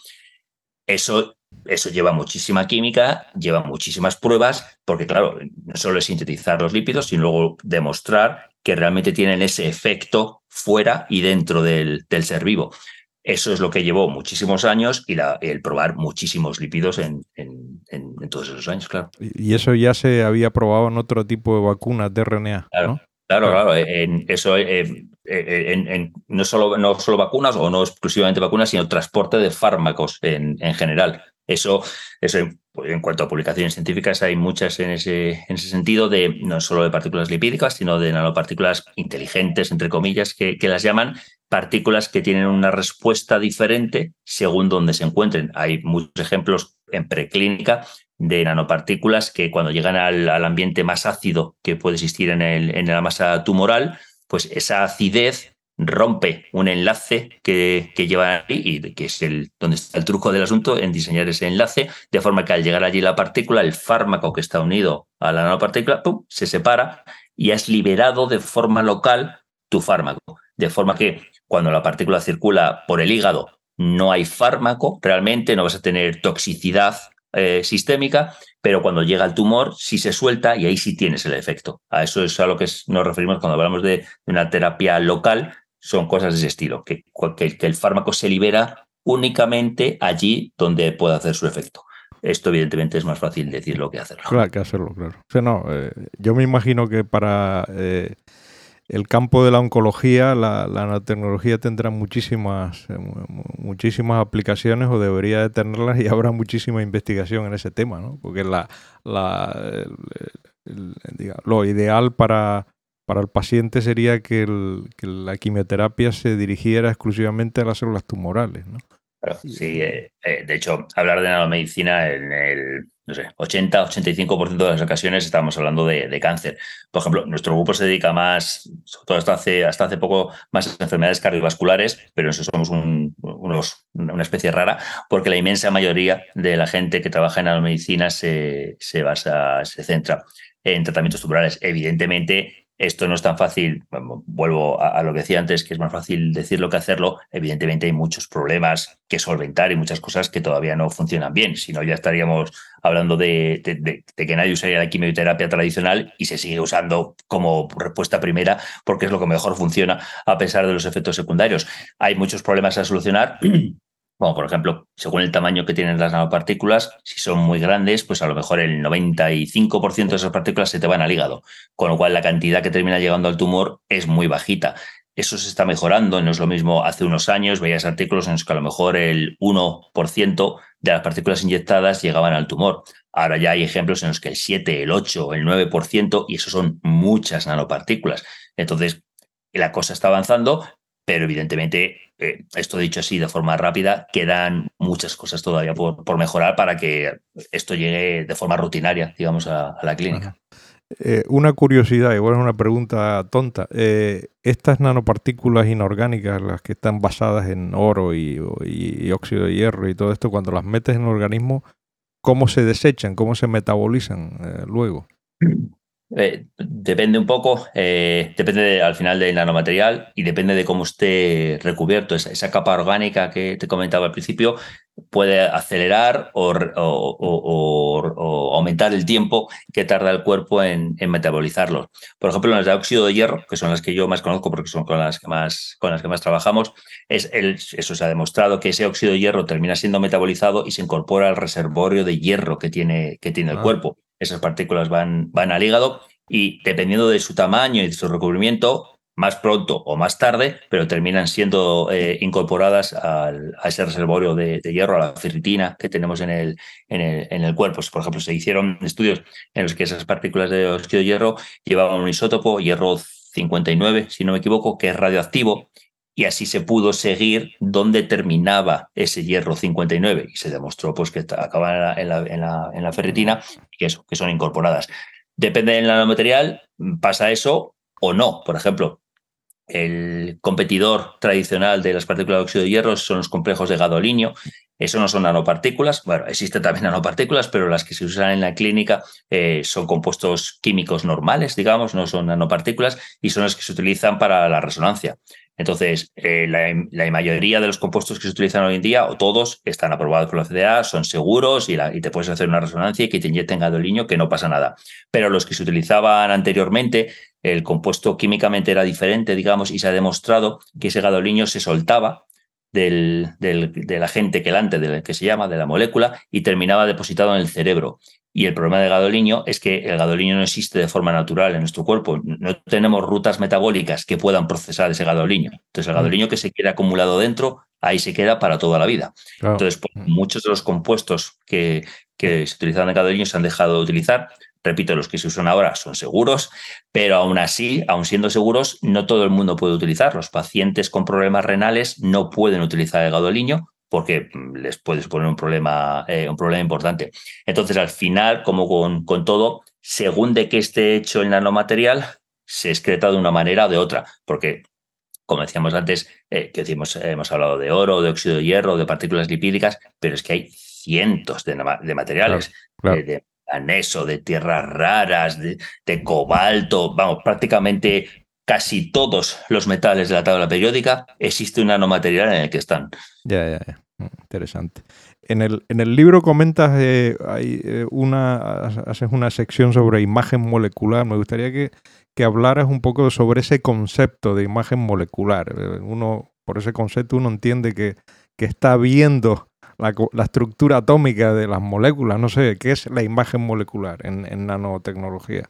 Eso, eso lleva muchísima química, lleva muchísimas pruebas, porque claro, no solo es sintetizar los lípidos, sino luego demostrar que realmente tienen ese efecto fuera y dentro del, del ser vivo. Eso es lo que llevó muchísimos años y el probar muchísimos lípidos en, todos esos años, claro. Y eso ya se había probado en otro tipo de vacunas de RNA. Claro, claro, claro. En eso, eh, eh, en, no, solo, no solo vacunas o no exclusivamente vacunas, sino transporte de fármacos en, general. Eso, eso en cuanto a publicaciones científicas, hay muchas en ese, en ese sentido, de no solo de partículas lipídicas, sino de nanopartículas inteligentes, entre comillas, que, que las llaman, partículas que tienen una respuesta diferente según donde se encuentren. Hay muchos ejemplos en preclínica de nanopartículas que cuando llegan al, ambiente más ácido que puede existir en, el, en la masa tumoral, pues esa acidez rompe un enlace que, que lleva ahí y que es el, donde está el truco del asunto en diseñar ese enlace, de forma que al llegar allí la partícula, el fármaco que está unido a la nanopartícula, se separa y has liberado de forma local tu fármaco. De forma que cuando la partícula circula por el hígado no hay fármaco, realmente no vas a tener toxicidad eh, sistémica, pero cuando llega el tumor sí se suelta y ahí sí tienes el efecto. A eso es a lo que nos referimos cuando hablamos de una terapia local, son cosas de ese estilo, que, que, el fármaco se libera únicamente allí donde puede hacer su efecto. Esto evidentemente es más fácil decirlo que hacerlo. Claro, que hacerlo, claro. No, eh, yo me imagino que para eh, el campo de la oncología, la, nanotecnología tendrá muchísimas, eh, muchísimas aplicaciones o debería de tenerlas y habrá muchísima investigación en ese tema, ¿no? Porque la, lo ideal para, para el paciente sería que, la quimioterapia se dirigiera exclusivamente a las células tumorales, ¿no? sí, eh, eh, de hecho, hablar de nanomedicina en el no sé, 80-85% de las ocasiones estamos hablando de, cáncer. Por ejemplo, nuestro grupo se dedica más, sobre todo hasta hace, hasta hace poco, más a enfermedades cardiovasculares, pero eso somos unos, una especie rara, porque la inmensa mayoría de la gente que trabaja en la medicina se, se basa, se centra en tratamientos tumorales. Evidentemente, esto no es tan fácil, vuelvo a, lo que decía antes, que es más fácil decirlo que hacerlo. Evidentemente hay muchos problemas que solventar y muchas cosas que todavía no funcionan bien. Si no, ya estaríamos hablando de, que nadie usaría la quimioterapia tradicional y se sigue usando como respuesta primera porque es lo que mejor funciona a pesar de los efectos secundarios. Hay muchos problemas a solucionar. (clears throat) Bueno, por ejemplo, según el tamaño que tienen las nanopartículas, si son muy grandes, pues a lo mejor el 95% de esas partículas se te van al hígado, con lo cual la cantidad que termina llegando al tumor es muy bajita. eso se está mejorando, no es lo mismo hace unos años, veías artículos en los que a lo mejor el 1% de las partículas inyectadas llegaban al tumor. Ahora ya hay ejemplos en los que el 7, el 8, el 9%, y eso son muchas nanopartículas. Entonces, la cosa está avanzando, pero evidentemente, eh, esto dicho así de forma rápida, quedan muchas cosas todavía por, mejorar para que esto llegue de forma rutinaria, digamos, a, la clínica. Eh, una curiosidad, igual es una pregunta tonta. Eh, estas nanopartículas inorgánicas, las que están basadas en oro y, óxido de hierro y todo esto, cuando las metes en el organismo, ¿cómo se desechan? ¿Cómo se metabolizan luego? (clears throat) Eh, depende un poco, eh, depende al final del nanomaterial y depende de cómo esté recubierto. Esa, capa orgánica que te comentaba al principio puede acelerar o, aumentar el tiempo que tarda el cuerpo en, metabolizarlos. Por ejemplo, las de óxido de hierro, que son las que yo más conozco porque son con las que más, con las que más trabajamos, es el, eso se ha demostrado que ese óxido de hierro termina siendo metabolizado y se incorpora al reservorio de hierro que tiene, que tiene el ah. cuerpo esas partículas van, van al hígado y dependiendo de su tamaño y de su recubrimiento, más pronto o más tarde, pero terminan siendo eh, incorporadas al, a ese reservorio de, hierro, a la ferritina que tenemos en el, en el, en el cuerpo. Por ejemplo, se hicieron estudios en los que esas partículas de óxido de hierro llevaban un isótopo, hierro 59, si no me equivoco, que es radioactivo, y así se pudo seguir dónde terminaba ese hierro 59 y se demostró pues, que acaba en la, en ferritina y que, eso, que son incorporadas. Depende del nanomaterial, pasa eso o no. Por ejemplo, el competidor tradicional de las partículas de óxido de hierro son los complejos de gadolinio. Eso no son nanopartículas. Bueno, existen también (laughs) nanopartículas, pero las que se usan en la clínica eh, son compuestos químicos normales, digamos, no son nanopartículas y son las que se utilizan para la resonancia. Entonces, eh, la, mayoría de los compuestos que se utilizan hoy en día, o todos, están aprobados por la FDA, son seguros y, te puedes hacer una resonancia y que te inyecten gadolinio, que no pasa nada. Pero los que se utilizaban anteriormente, el compuesto químicamente era diferente, digamos, y se ha demostrado que ese gadolinio se soltaba del, del, agente quelante, del que se llama, de la molécula, y terminaba depositado en el cerebro. Y el problema del gadolinio es que el gadolinio no existe de forma natural en nuestro cuerpo. No tenemos rutas metabólicas que puedan procesar ese gadolinio. Entonces, el mm. gadolinio que se queda acumulado dentro, ahí se queda para toda la vida. Entonces, pues, mm. muchos de los compuestos que, que se utilizaban en gadolinio se han dejado de utilizar. Repito, los que se usan ahora son seguros, pero aún así, aún siendo seguros, no todo el mundo puede utilizar. Los pacientes con problemas renales no pueden utilizar el gadolinio porque mm, les puede suponer un problema, eh, un problema importante. Entonces, al final, como con, con todo, según de qué esté hecho el nanomaterial, se excreta de una manera o de otra, porque como decíamos antes, eh, que decimos, hemos hablado de oro, de óxido de hierro, de partículas lipídicas, pero es que hay cientos de, materiales, De, aneso, de tierras raras, de, cobalto, vamos, prácticamente casi todos los metales de la tabla periódica, existe un nanomaterial en el que están. Ya, ya, ya. Mm, interesante. En el, en el libro comentas, eh, hay eh, una, haces una sección sobre imagen molecular. Me gustaría que, que hablaras un poco sobre ese concepto de imagen molecular. Eh, uno, por ese concepto uno entiende que, que está viendo la, estructura atómica de las moléculas. No sé, ¿qué es la imagen molecular en, en nanotecnología?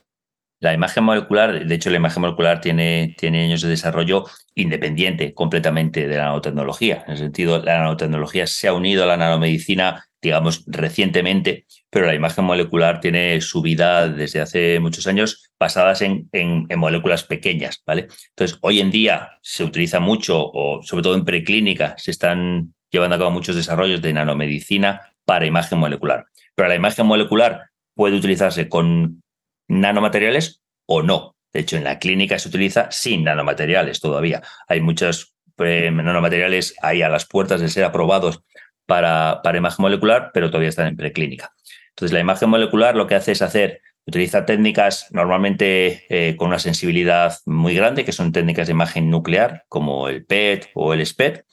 La imagen molecular, de hecho, la imagen molecular tiene, tiene años de desarrollo independiente completamente de la nanotecnología. En el sentido, la nanotecnología se ha unido a la nanomedicina, digamos, recientemente, pero la imagen molecular tiene su vida desde hace muchos años basadas en, en, moléculas pequeñas, ¿vale? Entonces, hoy en día se utiliza mucho, o sobre todo en preclínica, se están llevando a cabo muchos desarrollos de nanomedicina para imagen molecular. Pero la imagen molecular puede utilizarse con nanomateriales o no. De hecho, en la clínica se utiliza sin nanomateriales todavía. Hay muchos eh, nanomateriales ahí a las puertas de ser aprobados para, para imagen molecular, pero todavía están en preclínica. Entonces, la imagen molecular lo que hace es hacer, utiliza técnicas normalmente eh, con una sensibilidad muy grande, que son técnicas de imagen nuclear, como el PET o el SPET,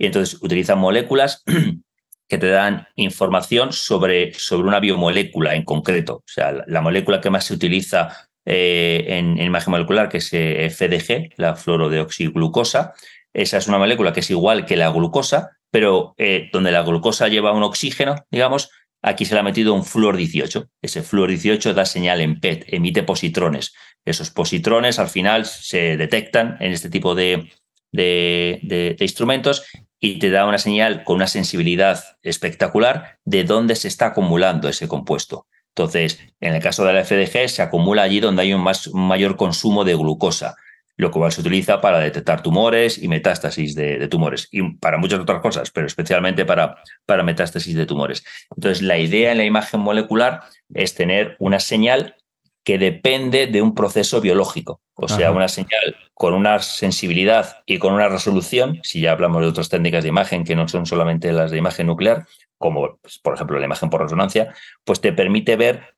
y entonces utiliza moléculas (clears throat) que te dan información sobre, sobre una biomolécula en concreto. O sea, la, molécula que más se utiliza eh, en, imagen molecular, que es eh, FDG, la fluorodeoxiglucosa, esa es una molécula que es igual que la glucosa, pero eh, donde la glucosa lleva un oxígeno, digamos, aquí se le ha metido un flúor 18. Ese flúor 18 da señal en PET, emite positrones. Esos positrones al final se detectan en este tipo de, de, instrumentos y te da una señal con una sensibilidad espectacular de dónde se está acumulando ese compuesto. Entonces, en el caso de la FDG, se acumula allí donde hay un, más, mayor consumo de glucosa lo cual se utiliza para detectar tumores y metástasis de, tumores y para muchas otras cosas, pero especialmente para, para metástasis de tumores. Entonces, la idea en la imagen molecular es tener una señal que depende de un proceso biológico, o sea, una señal con una sensibilidad y con una resolución, si ya hablamos de otras técnicas de imagen que no son solamente las de imagen nuclear, como pues, por ejemplo la imagen por resonancia, pues te permite ver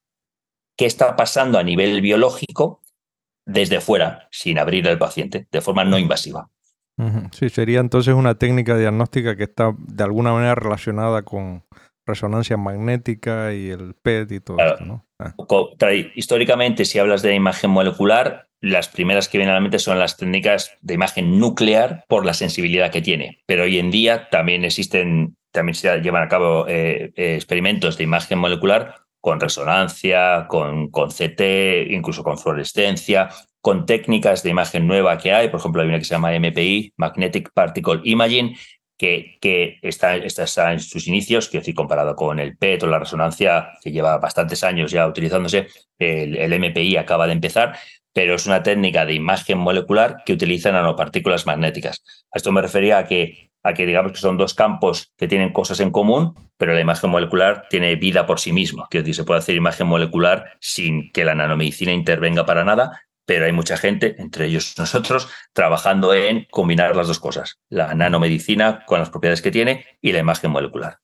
qué está pasando a nivel biológico desde fuera, sin abrir al paciente, de forma no invasiva. Sí, sería entonces una técnica diagnóstica que está de alguna manera relacionada con resonancia magnética y el PET y todo esto, ¿no? Ah. Históricamente, si hablas de imagen molecular, las primeras que vienen a la mente son las técnicas de imagen nuclear por la sensibilidad que tiene. Pero hoy en día también existen, también se llevan a cabo eh, eh, experimentos de imagen molecular con resonancia, con, con CT, incluso con fluorescencia, con técnicas de imagen nueva que hay. Por ejemplo, hay una que se llama MPI, Magnetic Particle Imaging, que, está, está, en sus inicios, quiero decir, comparado con el PET o la resonancia, que lleva bastantes años ya utilizándose, el, el MPI acaba de empezar, pero es una técnica de imagen molecular que utiliza nanopartículas magnéticas. A esto me refería a que a que digamos que son dos campos que tienen cosas en común, pero la imagen molecular tiene vida por sí misma. Quiero decir, se puede hacer imagen molecular sin que la nanomedicina intervenga para nada, pero hay mucha gente, entre ellos nosotros, trabajando en combinar las dos cosas, la nanomedicina con las propiedades que tiene y la imagen molecular.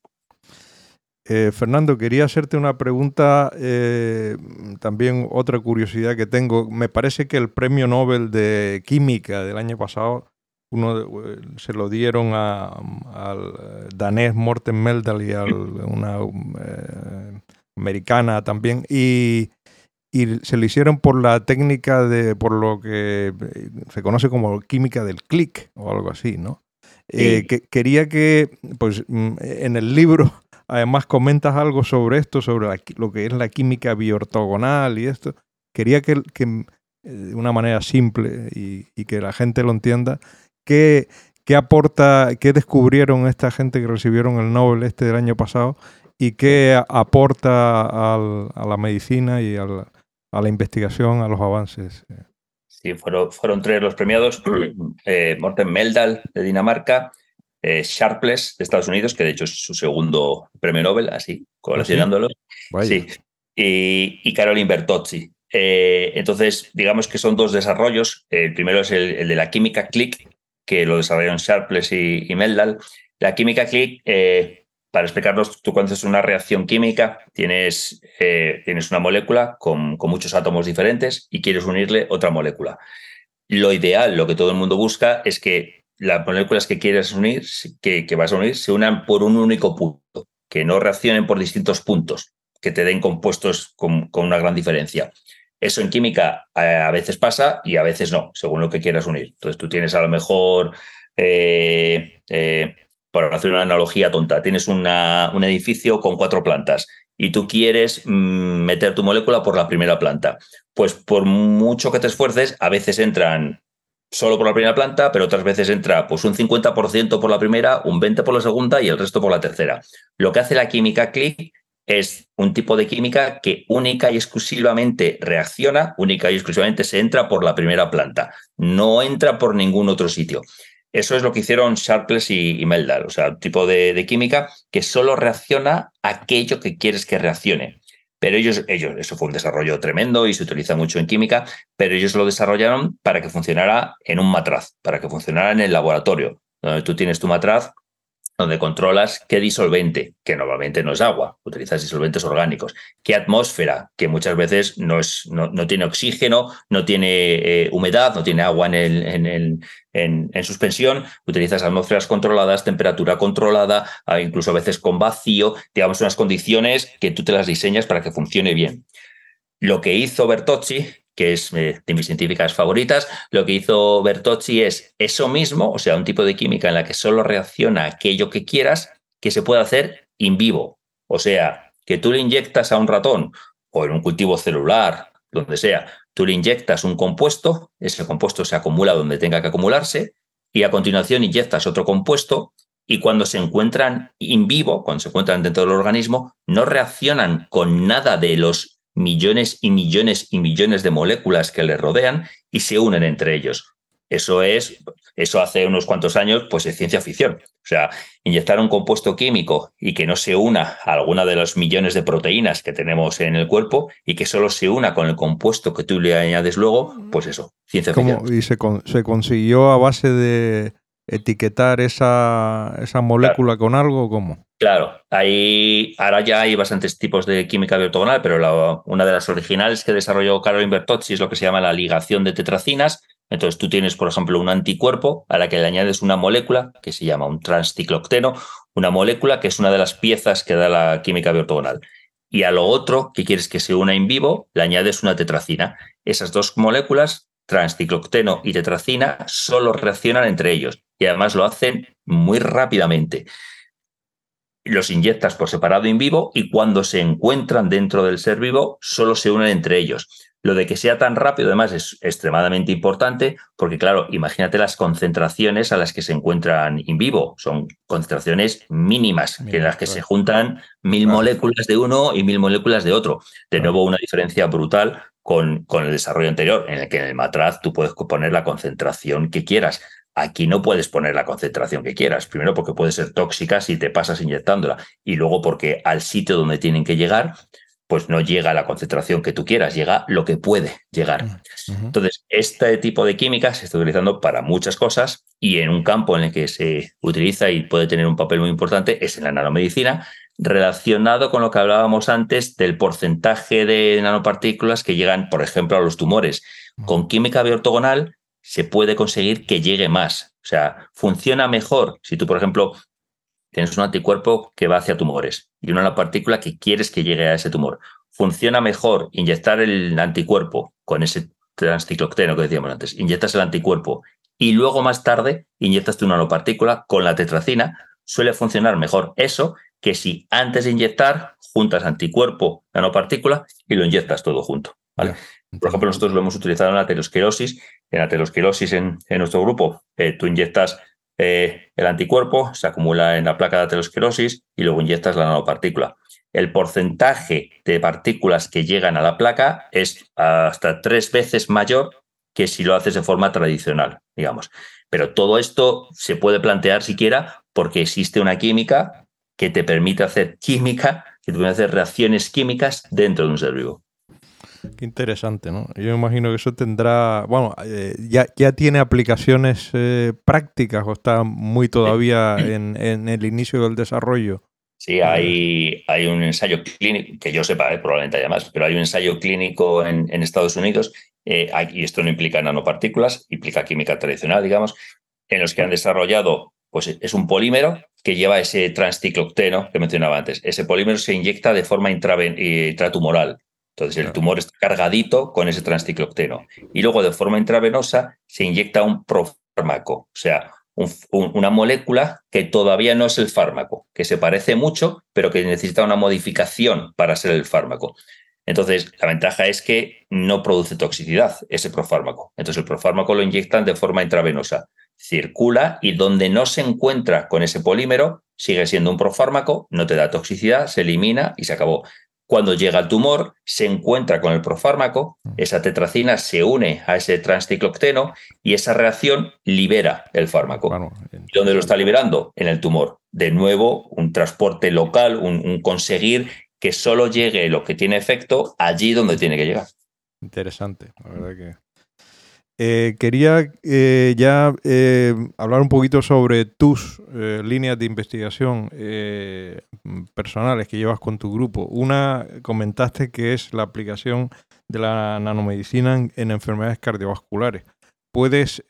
Eh, Fernando, quería hacerte una pregunta, eh, también otra curiosidad que tengo. Me parece que el premio Nobel de Química del año pasado uno eh, se lo dieron al danés Morten Meldal y a una eh, americana también y, se lo hicieron por la técnica de por lo que eh, se conoce como química del clic o algo así, ¿no? que, quería que, pues, mm, en el libro, (laughs) además comentas algo sobre esto, sobre lo que es la química biortogonal y esto. Quería que, de una manera simple y, y, que la gente lo entienda, ¿Qué, qué aporta, qué descubrieron esta gente que recibieron el Nobel este del año pasado y qué aporta a la medicina y a la, investigación, a los avances? Sí, fueron, fueron tres los premiados. (clears throat) Eh, Morten Meldal de Dinamarca, eh, Sharpless de Estados Unidos, que de hecho es su segundo premio Nobel, así, colacionándolo. ¿Ah, sí? Y, y Caroline Bertozzi. Eh, entonces, digamos que son dos desarrollos. El primero es el, el de la química click, que lo desarrollaron Sharpless y, Meldal. La química click, eh, para explicarlos, tú cuando haces una reacción química, tienes, eh, tienes una molécula con, con, muchos átomos diferentes y quieres unirle otra molécula. Lo ideal, lo que todo el mundo busca, es que las moléculas que quieres unir, que, que vas a unir, se unan por un único punto, que no reaccionen por distintos puntos, que te den compuestos con, con una gran diferencia. Eso en química eh, a veces pasa y a veces no, según lo que quieras unir. Entonces tú tienes a lo mejor, eh, para hacer una analogía tonta, tienes un edificio con cuatro plantas y tú quieres mm, meter tu molécula por la primera planta. Pues por mucho que te esfuerces, a veces entran solo por la primera planta, pero otras veces entra pues un 50% por la primera, un 20% por la segunda y el resto por la tercera. Lo que hace la química click es un tipo de química que única y exclusivamente reacciona, única y exclusivamente se entra por la primera planta, no entra por ningún otro sitio. Eso es lo que hicieron Sharpless y, Meldal, o sea, un tipo de, química que solo reacciona aquello que quieres que reaccione. Pero ellos, ellos, eso fue un desarrollo tremendo y se utiliza mucho en química, pero ellos lo desarrollaron para que funcionara en un matraz, para que funcionara en el laboratorio, donde tú tienes tu matraz donde controlas qué disolvente, que normalmente no es agua, utilizas disolventes orgánicos, qué atmósfera, que muchas veces no, es, no, no tiene oxígeno, no tiene eh, humedad, no tiene agua en, el, en, en, en, suspensión, utilizas atmósferas controladas, temperatura controlada, incluso a veces con vacío, digamos unas condiciones que tú te las diseñas para que funcione bien. Lo que hizo Bertocci que es eh, de mis científicas favoritas, lo que hizo Bertocci es eso mismo, o sea, un tipo de química en la que solo reacciona aquello que quieras, que se puede hacer in vivo. O sea, que tú le inyectas a un ratón o en un cultivo celular, donde sea, tú le inyectas un compuesto, ese compuesto se acumula donde tenga que acumularse, y a continuación inyectas otro compuesto y cuando se encuentran in vivo, cuando se encuentran dentro del organismo, no reaccionan con nada de los millones y millones y millones de moléculas que le rodean y se unen entre ellos. Eso es, eso hace unos cuantos años, pues es ciencia ficción. O sea, inyectar un compuesto químico y que no se una a alguna de los millones de proteínas que tenemos en el cuerpo y que solo se una con el compuesto que tú le añades luego, pues eso, ciencia ficción. ¿Y se, se consiguió a base de etiquetar esa, esa molécula con algo? ¿Cómo? Claro, ahí ahora ya hay bastantes tipos de química bioortogonal, pero una de las originales que desarrolló Caroline Bertozzi es lo que se llama la ligación de tetracinas. Entonces tú tienes, por ejemplo, un anticuerpo a la que le añades una molécula que se llama un transciclocteno, una molécula que es una de las piezas que da la química bioortogonal. Y a lo otro que quieres que se una en vivo, le añades una tetracina. Esas dos moléculas, transciclocteno y tetracina, solo reaccionan entre ellos y además lo hacen muy rápidamente. Los inyectas por separado en vivo y cuando se encuentran dentro del ser vivo, solo se unen entre ellos. Lo de que sea tan rápido, además, es extremadamente importante porque, claro, imagínate las concentraciones a las que se encuentran en vivo. Son concentraciones mínimas, en las que se juntan mil moléculas de uno y mil moléculas de otro. De nuevo, una diferencia brutal con, con el desarrollo anterior, en el que en el matraz tú puedes poner la concentración que quieras. Aquí no puedes poner la concentración que quieras. Primero porque puede ser tóxica si te pasas inyectándola y luego porque al sitio donde tienen que llegar, pues no llega la concentración que tú quieras, llega lo que puede llegar. Entonces, este tipo de química se está utilizando para muchas cosas y en un campo en el que se utiliza y puede tener un papel muy importante es en la nanomedicina, relacionado con lo que hablábamos antes del porcentaje de nanopartículas que llegan, por ejemplo, a los tumores. Con química biortogonal se puede conseguir que llegue más. O sea, funciona mejor si tú, por ejemplo, tienes un anticuerpo que va hacia tumores y una partícula que quieres que llegue a ese tumor. Funciona mejor inyectar el anticuerpo con ese transciclocteno que decíamos antes. Inyectas el anticuerpo y luego más tarde inyectas una nanopartícula con la tetracina. Suele funcionar mejor eso que si antes de inyectar juntas anticuerpo, nanopartícula y lo inyectas todo junto. ¿vale? Por ejemplo, nosotros lo hemos utilizado en la aterosclerosis. En la aterosclerosis en, nuestro grupo, eh, tú inyectas eh, el anticuerpo, se acumula en la placa de aterosclerosis y luego inyectas la nanopartícula. El porcentaje de partículas que llegan a la placa es hasta tres veces mayor que si lo haces de forma tradicional, digamos. Pero todo esto se puede plantear siquiera porque existe una química que te permite hacer química, que te permite hacer reacciones químicas dentro de un ser vivo. Qué interesante, ¿no? Yo imagino que eso tendrá, bueno, eh, ya, ya tiene aplicaciones eh, prácticas o está muy todavía (clears throat) en, el inicio del desarrollo. Sí, hay, hay un ensayo clínico, que yo sepa, eh, probablemente haya más, pero hay un ensayo clínico en, Estados Unidos, y esto no implica nanopartículas, implica química tradicional, digamos, en los que han desarrollado, pues es un polímero que lleva ese transciclocteno que mencionaba antes. Ese polímero se inyecta de forma intratumoral entonces el tumor está cargadito con ese transciclocteno. Y luego de forma intravenosa se inyecta un profármaco, o sea, una molécula que todavía no es el fármaco, que se parece mucho, pero que necesita una modificación para ser el fármaco. Entonces, la ventaja es que no produce toxicidad ese profármaco. Entonces, el profármaco lo inyectan de forma intravenosa. Circula y donde no se encuentra con ese polímero, sigue siendo un profármaco, no te da toxicidad, se elimina y se acabó. Cuando llega al tumor, se encuentra con el profármaco, mm. esa tetracina se une a ese transciclocteno y esa reacción libera el fármaco. ¿Y dónde lo está liberando? En el tumor. De nuevo, un transporte local, un, conseguir que solo llegue lo que tiene efecto allí donde tiene que llegar. Interesante, la verdad que eh, quería eh, ya eh, hablar un poquito sobre tus líneas de investigación personales que llevas con tu grupo. Una comentaste que es la aplicación de la nanomedicina en, enfermedades cardiovasculares. ¿Puedes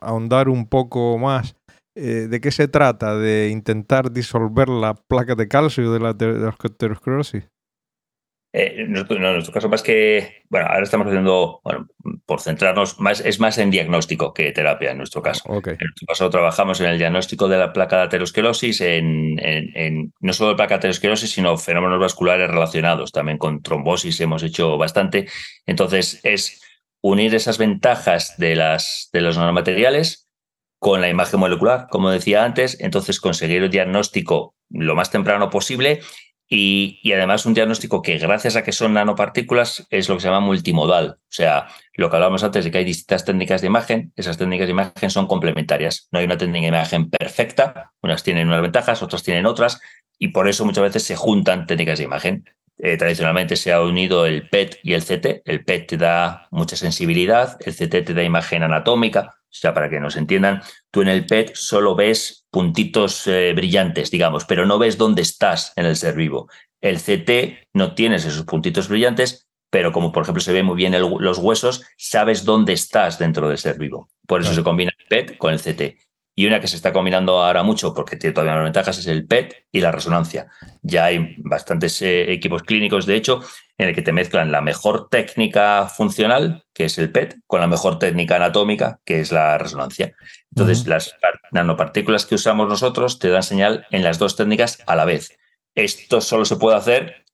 ahondar un poco más de qué se trata de intentar disolver la placa de calcio de la, de? Eh, no, en nuestro caso, más que, bueno, ahora estamos haciendo, bueno, por centrarnos, más, es más en diagnóstico que terapia en nuestro caso. En nuestro caso trabajamos en el diagnóstico de la placa de aterosclerosis, en, en, no solo de placa de aterosclerosis, sino fenómenos vasculares relacionados, también con trombosis hemos hecho bastante. Entonces, es unir esas ventajas de, las, de los nanomateriales con la imagen molecular, como decía antes, entonces conseguir el diagnóstico lo más temprano posible y, además un diagnóstico que gracias a que son nanopartículas es lo que se llama multimodal. O sea, lo que hablábamos antes de que hay distintas técnicas de imagen, esas técnicas de imagen son complementarias. No hay una técnica de imagen perfecta, unas tienen unas ventajas, otras tienen otras, y por eso muchas veces se juntan técnicas de imagen. Eh, tradicionalmente se ha unido el PET y el CT. El PET te da mucha sensibilidad, el CT te da imagen anatómica. O sea, para que nos entiendan, tú en el PET solo ves puntitos eh, brillantes, digamos, pero no ves dónde estás en el ser vivo. El CT no tienes esos puntitos brillantes, pero como por ejemplo se ve muy bien los huesos, sabes dónde estás dentro del ser vivo. Por eso se combina el PET con el CT. Y una que se está combinando ahora mucho, porque tiene todavía más ventajas, es el PET y la resonancia. Ya hay bastantes eh, equipos clínicos, de hecho, en el que te mezclan la mejor técnica funcional, que es el PET, con la mejor técnica anatómica, que es la resonancia. Entonces, las nanopartículas que usamos nosotros te dan señal en las dos técnicas a la vez. Esto solo se puede hacer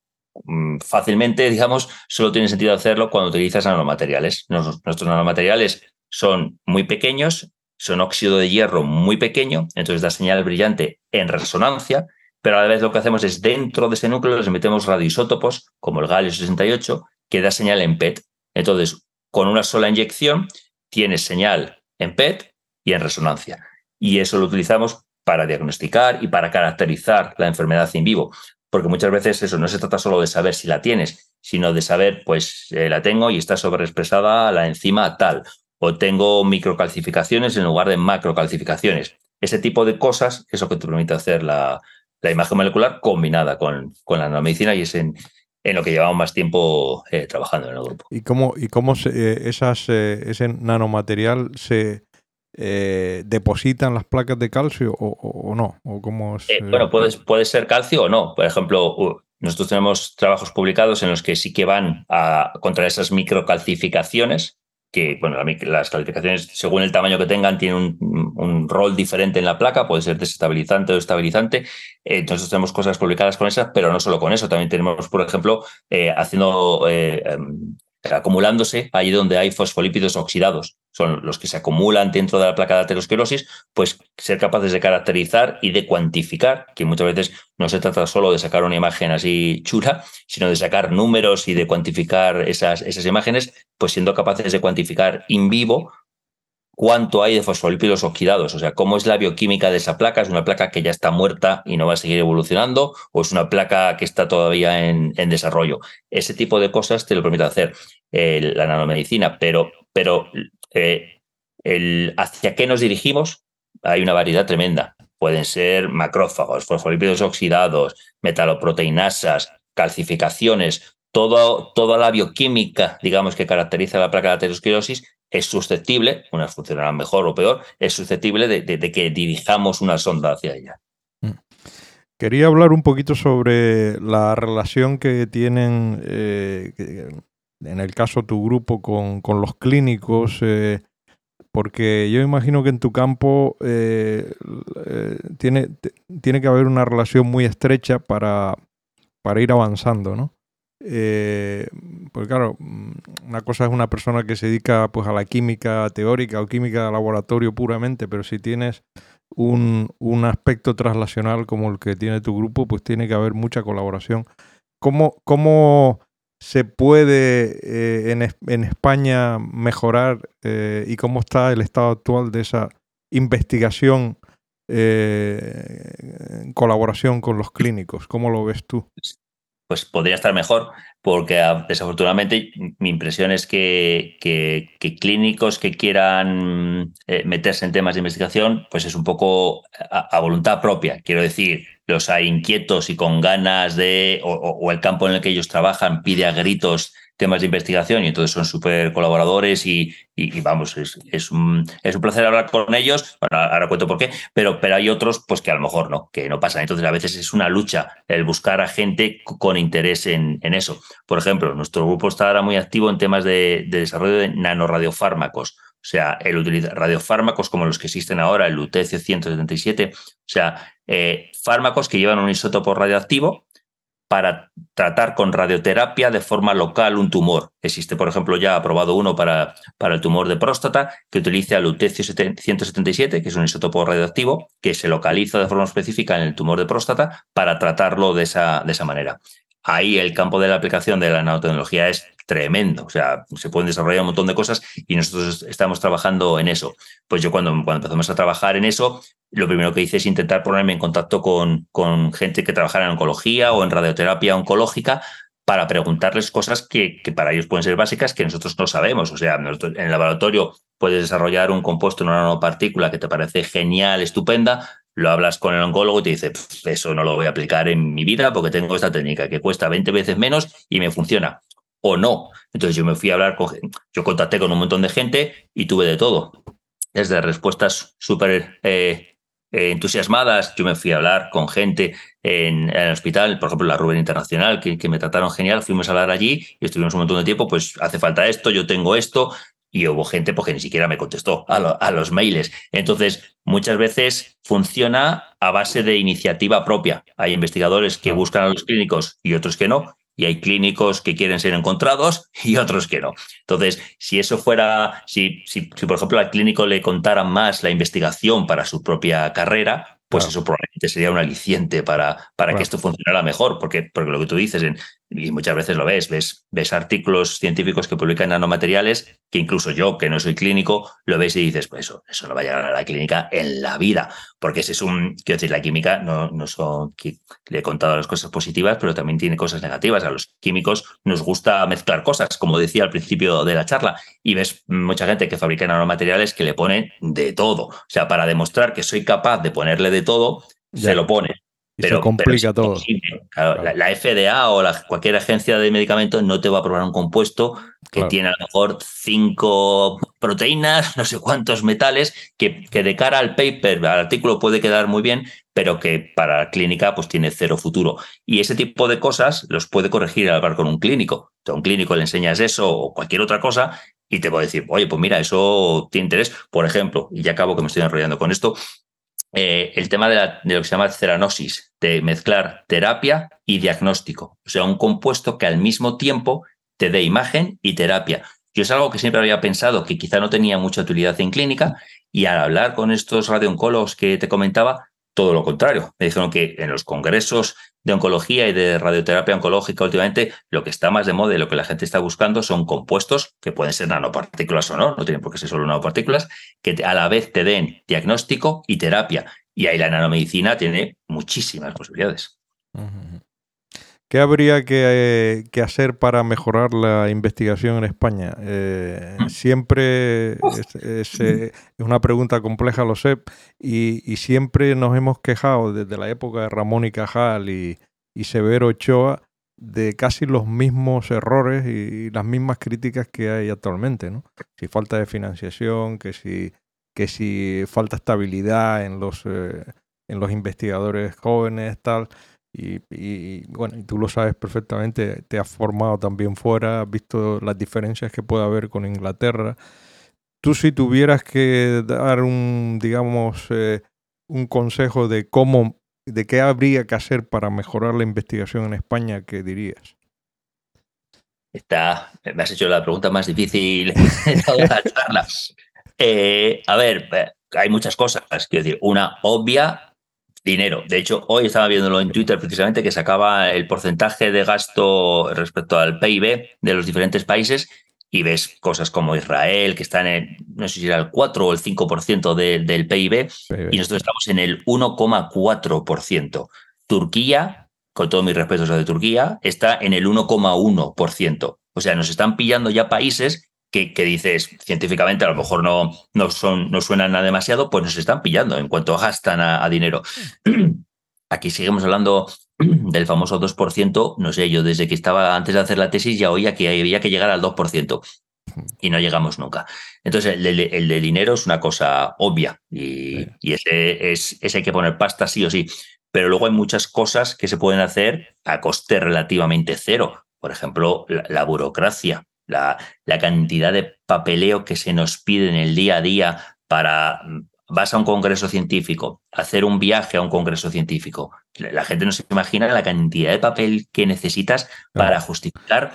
mm, fácilmente, (laughs) digamos, solo tiene sentido hacerlo cuando utilizas nanomateriales. nuestros nanomateriales son muy pequeños son óxido de hierro muy pequeño, entonces da señal brillante en resonancia, pero a la vez lo que hacemos es dentro de ese núcleo les metemos radioisótopos, como el galio 68, que da señal en PET. Entonces, con una sola inyección tienes señal en PET y en resonancia. Y eso lo utilizamos para diagnosticar y para caracterizar la enfermedad in vivo, porque muchas veces eso no se trata solo de saber si la tienes, sino de saber, pues eh, la tengo y está sobreexpresada la enzima tal, o tengo microcalcificaciones en lugar de macrocalcificaciones. Ese tipo de cosas es lo que te permite hacer la, imagen molecular combinada con, con, la nanomedicina y es en, en, lo que llevamos más tiempo eh, trabajando en el grupo. ¿Y cómo, y cómo eh, esas, eh, ese nanomaterial se depositan las placas de calcio o, no? ¿O cómo bueno, puede, puede ser calcio o no. Por ejemplo, nosotros tenemos trabajos publicados en los que sí que van a, contra esas microcalcificaciones que bueno, las calificaciones, según el tamaño que tengan, tienen un, rol diferente en la placa, puede ser desestabilizante o estabilizante. entonces tenemos cosas publicadas con esas, pero no solo con eso, también tenemos, por ejemplo, eh, haciendo eh, em, acumulándose allí donde hay fosfolípidos oxidados, son los que se acumulan dentro de la placa de aterosclerosis, pues ser capaces de caracterizar y de cuantificar, que muchas veces no se trata solo de sacar una imagen así chula, sino de sacar números y de cuantificar esas, esas imágenes, pues siendo capaces de cuantificar in vivo cuánto hay de fosfolípidos oxidados, o sea, cómo es la bioquímica de esa placa, es una placa que ya está muerta y no va a seguir evolucionando, o es una placa que está todavía en, desarrollo. Ese tipo de cosas te lo permite hacer eh, la nanomedicina, pero, pero eh, hacia qué nos dirigimos hay una variedad tremenda. Pueden ser macrófagos, fosfolípidos oxidados, metaloproteinasas, calcificaciones, toda la bioquímica, digamos, que caracteriza la placa de aterosclerosis es susceptible, unas funcionarán mejor o peor, es susceptible de, que dirijamos una sonda hacia ella. Mm. Quería hablar un poquito sobre la relación que tienen, eh, en el caso tu grupo, con, los clínicos, eh, porque yo imagino que en tu campo eh, tiene, tiene que haber una relación muy estrecha para, para ir avanzando, ¿no? Pues claro, mm, una cosa es una persona que se dedica pues, a la química teórica o química de laboratorio puramente, pero si tienes un, aspecto translacional como el que tiene tu grupo, pues tiene que haber mucha colaboración. ¿Cómo, cómo se puede eh, en, España mejorar eh, y cómo está el estado actual de esa investigación en colaboración con los clínicos? ¿Cómo lo ves tú? Pues podría estar mejor, porque ah, desafortunadamente mi impresión es que, que, clínicos que quieran eh, meterse en temas de investigación, pues es un poco a, voluntad propia. Quiero decir, los hay inquietos y con ganas de, o, el campo en el que ellos trabajan pide a gritos temas de investigación y entonces son súper colaboradores y, y, vamos, es, es, un, es un placer hablar con ellos. Bueno, ahora cuento por qué, pero, pero hay otros pues que a lo mejor no, que no pasan. Entonces a veces es una lucha el buscar a gente con interés en, en eso. Por ejemplo, nuestro grupo está ahora muy activo en temas de, de desarrollo de nanoradiofármacos. O sea, el utilizar radiofármacos como los que existen ahora, el UTC-177, o sea, eh, fármacos que llevan un isótopo radioactivo para tratar con radioterapia de forma local un tumor. Existe, por ejemplo, ya aprobado uno para, para el tumor de próstata que utiliza el lutecio 177, que es un isótopo radioactivo, que se localiza de forma específica en el tumor de próstata para tratarlo de esa, de esa manera. Ahí el campo de la aplicación de la nanotecnología es tremendo. O sea, se pueden desarrollar un montón de cosas y nosotros estamos trabajando en eso. Pues yo cuando, cuando empezamos a trabajar en eso, lo primero que hice es intentar ponerme en contacto con, con gente que trabajara en oncología o en radioterapia oncológica para preguntarles cosas que, que, para ellos pueden ser básicas que nosotros no sabemos. O sea, en el laboratorio puedes desarrollar un compuesto en una nanopartícula que te parece genial, estupenda, lo hablas con el oncólogo y te dice, eso no lo voy a aplicar en mi vida porque tengo esta técnica que cuesta 20 veces menos y me funciona o no. Entonces yo me fui a hablar con, yo contacté con un montón de gente y tuve de todo. Desde respuestas súper eh, eh, entusiasmadas, yo me fui a hablar con gente en, el hospital, por ejemplo, la Rubén Internacional, que, que, me trataron genial, fuimos a hablar allí y estuvimos un montón de tiempo, pues hace falta esto, yo tengo esto, y hubo gente pues, que ni siquiera me contestó a, a, los mails. Entonces, muchas veces funciona a base de iniciativa propia. Hay investigadores que buscan a los clínicos y otros que no, y hay clínicos que quieren ser encontrados y otros que no. Entonces, si eso fuera, si, si, si por ejemplo al clínico le contaran más la investigación para su propia carrera, pues eso probablemente sería un aliciente para, para que esto funcionara mejor, porque, porque lo que tú dices, en, y muchas veces lo ves, ves, ves artículos científicos que publican nanomateriales, que incluso yo, que no soy clínico, lo ves y dices, pues eso, eso no va a llegar a la clínica en la vida, porque ese es un, quiero decir, la química no, no son, le he contado las cosas positivas, pero también tiene cosas negativas. A los químicos nos gusta mezclar cosas, como decía al principio de la charla, y ves mucha gente que fabrica nanomateriales que le ponen de todo. O sea, para demostrar que soy capaz de ponerle de todo, se lo pone. Y pero, se complica todo. La, FDA o la, cualquier agencia de medicamentos no te va a probar un compuesto que tiene a lo mejor cinco proteínas, (laughs) no sé cuántos metales, que, que, de cara al paper, al artículo puede quedar muy bien, pero que para la clínica pues tiene cero futuro. Y ese tipo de cosas los puede corregir al hablar con un clínico. a un clínico le enseñas eso o cualquier otra cosa y te puede decir, oye, pues mira, eso tiene interés. Por ejemplo, y ya acabo que me estoy enrollando con esto, eh, el tema de, lo que se llama ceranosis, de mezclar terapia y diagnóstico. O sea, un compuesto que al mismo tiempo te dé imagen y terapia. Yo es algo que siempre había pensado que quizá no tenía mucha utilidad en clínica y al hablar con estos radiooncólogos que te comentaba, todo lo contrario. Me dijeron que en los congresos de oncología y de radioterapia oncológica últimamente lo que está más de moda y lo que la gente está buscando son compuestos que pueden ser nanopartículas o no, no tienen por qué ser solo nanopartículas, que a la vez te den diagnóstico y terapia. Y ahí la nanomedicina tiene muchísimas posibilidades. ¿Qué habría que, hacer para mejorar la investigación en España? Eh, siempre es, eh, es, una pregunta compleja, lo sé, y, siempre nos hemos quejado desde la época de Ramón y Cajal y, Severo Ochoa de casi los mismos errores y, las mismas críticas que hay actualmente, ¿no? Si falta de financiación, que si, que si falta estabilidad en los, eh, en los investigadores jóvenes, tal. Y, bueno, y tú lo sabes perfectamente, te has formado también fuera, has visto las diferencias que puede haber con Inglaterra. Tú si tuvieras que dar un, digamos, eh, un consejo de cómo, de qué habría que hacer para mejorar la investigación en España, ¿qué dirías? Está, me has hecho la pregunta más difícil (laughs) de toda la charla. Eh, a ver, eh, hay muchas cosas. Quiero decir, una obvia dinero. De hecho, hoy estaba viéndolo en Twitter precisamente que sacaba el porcentaje de gasto respecto al PIB de los diferentes países y ves cosas como Israel, que está en, no sé si era el 4 o el 5% del PIB, y nosotros estamos en el 1,4%. Turquía, con todos mis respetos a de Turquía, está en el 1,1%. O sea, nos están pillando ya países que, dices científicamente a lo mejor no, no, son, no suenan nada demasiado, pues nos están pillando en cuanto gastan a, dinero. (clears throat) Aquí seguimos hablando (clears throat) del famoso 2%, no sé, yo desde que estaba antes de hacer la tesis ya oía que había que llegar al 2% y no llegamos nunca. Entonces, el de, dinero es una cosa obvia y, ese, es, ese hay que poner pasta sí o sí. Pero luego hay muchas cosas que se pueden hacer a coste relativamente cero. Por ejemplo, la burocracia la, cantidad de papeleo que se nos pide en el día a día para, vas a un congreso científico, hacer un viaje a un congreso científico, la gente no se imagina la cantidad de papel que necesitas para justificar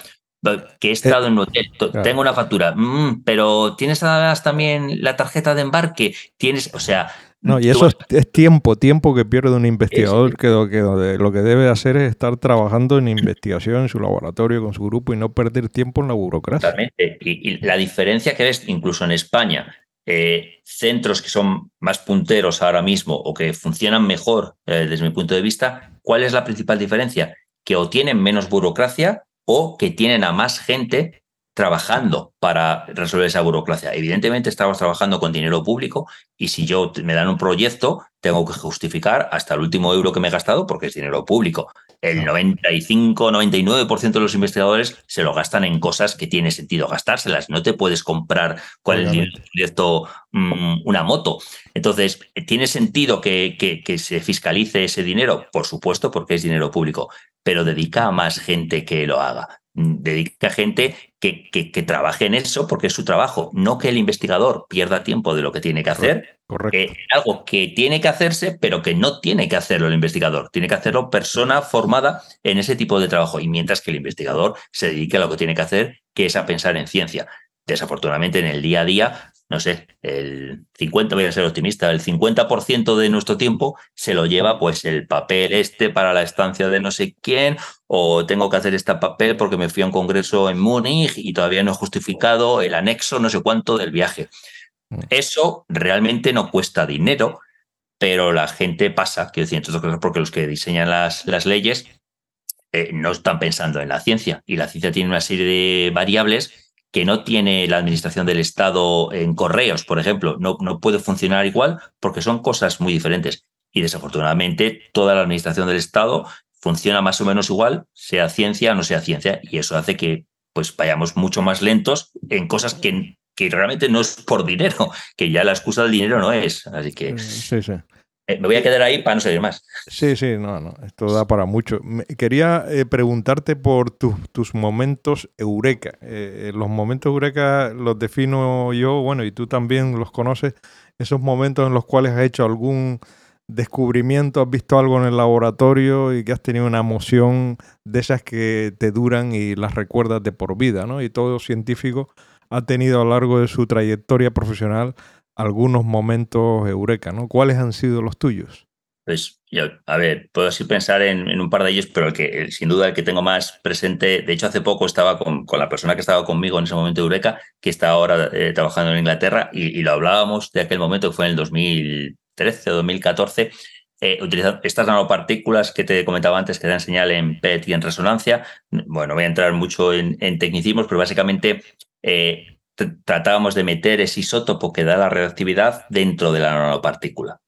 que he estado en un hotel, tengo una factura, mm, pero tienes además también la tarjeta de embarque, tienes, o sea... No, y eso es, tiempo, tiempo que pierde un investigador que, lo que lo que debe hacer es estar trabajando en investigación en su laboratorio con su grupo y no perder tiempo en la burocracia. Exactamente. Y, la diferencia que ves incluso en España, eh, centros que son más punteros ahora mismo o que funcionan mejor eh, desde mi punto de vista, ¿cuál es la principal diferencia? Que o tienen menos burocracia o que tienen a más gente trabajando para resolver esa burocracia. Evidentemente estamos trabajando con dinero público y si yo me dan un proyecto, tengo que justificar hasta el último euro que me he gastado porque es dinero público. El 95-99% de los investigadores se lo gastan en cosas que tiene sentido gastárselas. No te puedes comprar con el dinero proyecto mm, una moto. Entonces, ¿tiene sentido que, que se fiscalice ese dinero? Por supuesto, porque es dinero público pero dedica a más gente que lo haga. Dedica a gente que, que, trabaje en eso porque es su trabajo, no que el investigador pierda tiempo de lo que tiene que hacer. Correcto. algo que tiene que hacerse, pero que no tiene que hacerlo el investigador. Tiene que hacerlo persona formada en ese tipo de trabajo. Y mientras que el investigador se dedique a lo que tiene que hacer, que es a pensar en ciencia. Desafortunadamente, en el día a día no sé, el 50, voy a ser optimista, el 50% de nuestro tiempo se lo lleva pues el papel este para la estancia de no sé quién, o tengo que hacer este papel porque me fui a un congreso en Múnich y todavía no he justificado el anexo no sé cuánto del viaje. Mm. Eso realmente no cuesta dinero, pero la gente pasa, quiero decir, entonces porque los que diseñan las, las leyes eh, no están pensando en la ciencia y la ciencia tiene una serie de variables que no tiene la administración del Estado en correos, por ejemplo, no, no puede funcionar igual porque son cosas muy diferentes. Y desafortunadamente toda la administración del Estado funciona más o menos igual, sea ciencia o no sea ciencia, y eso hace que pues vayamos mucho más lentos en cosas que, que realmente no es por dinero, que ya la excusa del dinero no es. Así que sí, sí. Eh, me voy a quedar ahí para no seguir más. Sí, sí, no, no, esto da para mucho. quería eh, preguntarte por tus momentos eureka. Eh, los momentos eureka los defino yo, bueno, y tú también los conoces, esos momentos en los cuales has hecho algún descubrimiento, has visto algo en el laboratorio y que has tenido una emoción de esas que te duran y las recuerdas de por vida, ¿no? Y todo científico ha tenido a lo largo de su trayectoria profesional algunos momentos eureka, ¿no? ¿Cuáles han sido los tuyos? Pues, yo, a ver, puedo así pensar en, un par de ellos, pero el que sin duda el que tengo más presente, de hecho hace poco estaba con, con la persona que estaba conmigo en ese momento de Eureka, que está ahora eh, trabajando en Inglaterra, y, lo hablábamos de aquel momento, que fue en el 2013 o 2014, eh, utilizando estas nanopartículas que te comentaba antes que dan señal en PET y en resonancia. Bueno, voy a entrar mucho en, en tecnicismos, pero básicamente eh, tratábamos de meter ese isótopo que da la reactividad dentro de la nanopartícula.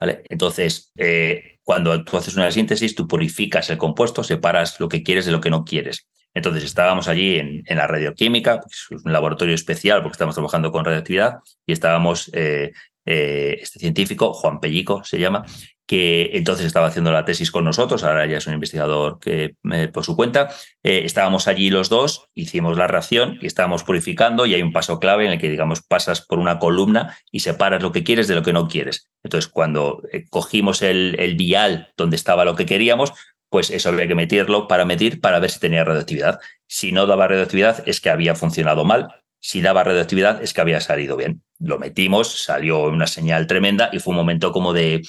¿vale? Entonces, eh, cuando tú haces una síntesis, tú purificas el compuesto, separas lo que quieres de lo que no quieres. Entonces, estábamos allí en, la radioquímica, es un laboratorio especial porque estamos trabajando con radioactividad, y estábamos, eh, eh, este científico, Juan Pellico se llama, que entonces estaba haciendo la tesis con nosotros, ahora ya es un investigador que eh, por su cuenta. Eh, estábamos allí los dos, hicimos la reacción y estábamos purificando y hay un paso clave en el que, digamos, pasas por una columna y separas lo que quieres de lo que no quieres. Entonces, cuando eh, cogimos el, vial donde estaba lo que queríamos, pues eso había que meterlo para medir, para ver si tenía radioactividad. Si no daba radioactividad, es que había funcionado mal. Si daba radioactividad, es que había salido bien. Lo metimos, salió una señal tremenda y fue un momento como de,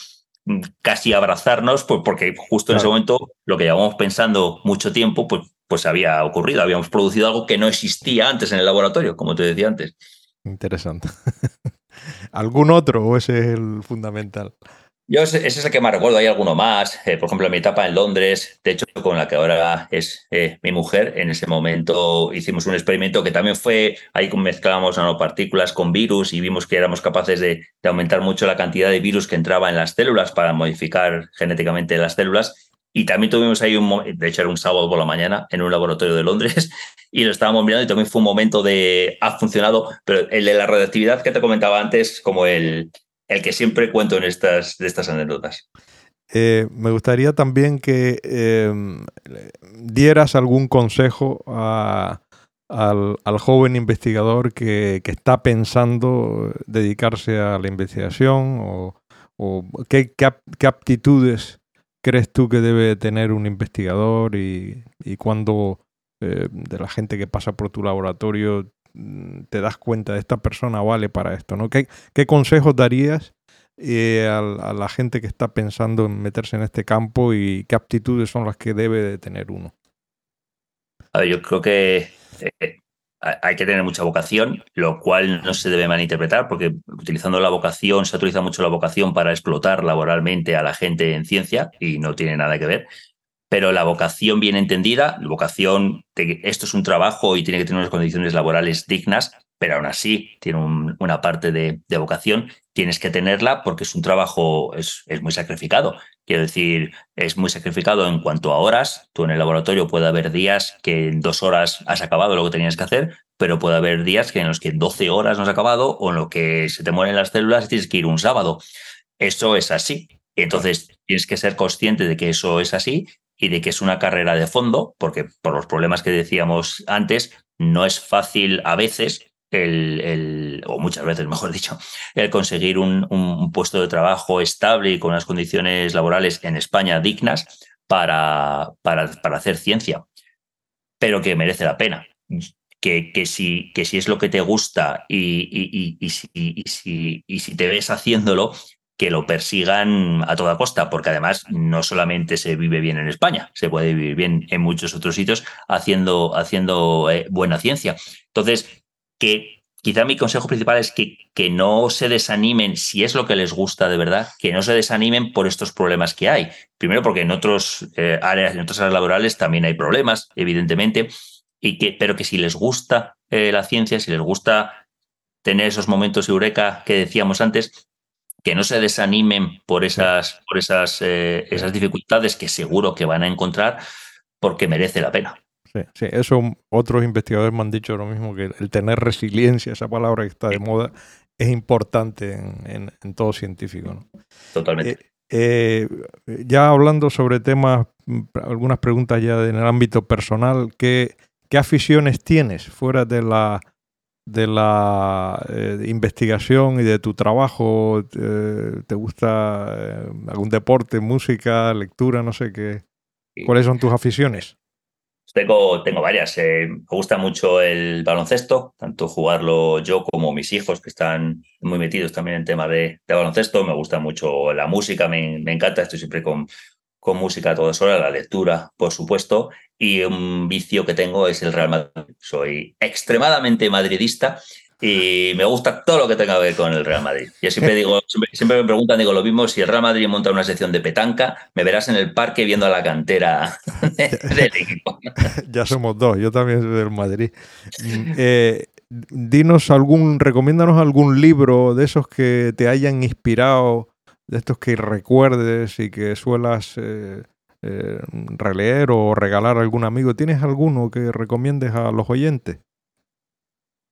casi abrazarnos, pues porque justo en ese momento lo que llevábamos pensando mucho tiempo, pues, pues había ocurrido, habíamos producido algo que no existía antes en el laboratorio, como te decía antes. Interesante. (laughs) ¿Algún otro o ese es el fundamental? Yo ese es el que más recuerdo, hay alguno más. Eh, por ejemplo, en mi etapa en Londres, de hecho, con la que ahora es eh, mi mujer, en ese momento hicimos un experimento que también fue, ahí mezclamos nanopartículas con virus y vimos que éramos capaces de, aumentar mucho la cantidad de virus que entraba en las células para modificar genéticamente las células. Y también tuvimos ahí un de hecho era un sábado por la mañana en un laboratorio de Londres (laughs) y lo estábamos mirando y también fue un momento de ha funcionado, pero el de la radioactividad que te comentaba antes, como el, el que siempre cuento en estas, de estas anécdotas. Eh, me gustaría también que em, dieras algún consejo a, al, joven investigador que, está pensando dedicarse a la investigación o, qué, aptitudes crees tú que debe tener un investigador y, y cuando eh, de la gente que pasa por tu laboratorio te das cuenta de esta persona vale para esto, ¿no? ¿Qué, consejos darías eh, a, la gente que está pensando en meterse en este campo y qué aptitudes son las que debe de tener uno? yo creo que eh, hay que tener mucha vocación, lo cual no se debe malinterpretar, porque utilizando la vocación, se utiliza mucho la vocación para explotar laboralmente a la gente en ciencia y no tiene nada que ver. Pero la vocación bien entendida, la vocación de esto es un trabajo y tiene que tener unas condiciones laborales dignas, pero aún así tiene una parte de, vocación, tienes que tenerla porque es un trabajo, es, es, muy sacrificado. Quiero decir, es muy sacrificado en cuanto a horas. Tú en el laboratorio puede haber días que en dos horas has acabado lo que tenías que hacer, pero puede haber días que en los que 12 horas no has acabado o en lo que se te mueren las células y tienes que ir un sábado. Eso es así. Entonces, tienes que ser consciente de que eso es así y de que es una carrera de fondo, porque por los problemas que decíamos antes, no es fácil a veces el, o muchas veces, (laughs) mejor dicho, el conseguir un, puesto de trabajo estable y con unas condiciones laborales en España dignas para, para, para hacer ciencia, pero que merece la pena. Que, que, si, que si es lo que te gusta y, y, y, si, y si te ves haciéndolo, que lo persigan a toda costa, porque además no solamente se vive bien en España, se puede vivir bien en muchos otros sitios haciendo, haciendo eh, buena ciencia. Entonces, que quizá mi consejo principal es que, que no se desanimen, si es lo que les gusta de verdad, que no se desanimen por estos problemas que hay. Primero porque en otros eh, áreas, en otras áreas laborales también hay problemas, evidentemente, y que, pero que si les gusta eh, la ciencia, si les gusta tener esos momentos eureka que decíamos antes, que no se desanimen por esas, por esas, eh, esas dificultades que seguro que van a encontrar, porque merece la pena. Sí, sí, eso otros investigadores me han dicho lo mismo, que el tener resiliencia, esa palabra que está de moda, es importante en, todo científico. ¿no? Totalmente. Eh, eh, ya hablando sobre temas, algunas preguntas ya en el ámbito personal, ¿qué, qué aficiones tienes fuera de la, de la eh, investigación y de tu trabajo? ¿Te gusta algún deporte, música, lectura, no sé qué? ¿Cuáles son tus aficiones? Tengo, tengo varias. Eh, me gusta mucho el baloncesto, tanto jugarlo yo como mis hijos, que están muy metidos también en tema de, baloncesto. Me gusta mucho la música, me, encanta, estoy siempre con, con música a todas horas, la lectura, por supuesto. Y un vicio que tengo es el Real Madrid. Soy extremadamente madridista y me gusta todo lo que tenga que ver con el Real Madrid. Yo siempre digo, (laughs) siempre, me preguntan, digo lo mismo, si el Real Madrid monta una sección de petanca, me verás en el parque viendo a la cantera (laughs) del equipo. (laughs) Ya somos dos, yo también soy del Madrid. Mm, eh, dinos algún, recomiéndanos algún libro de esos que te hayan inspirado, de estos que recuerdes y que suelas eh, eh, releer o regalar a algún amigo. ¿Tienes alguno que recomiendes a los oyentes?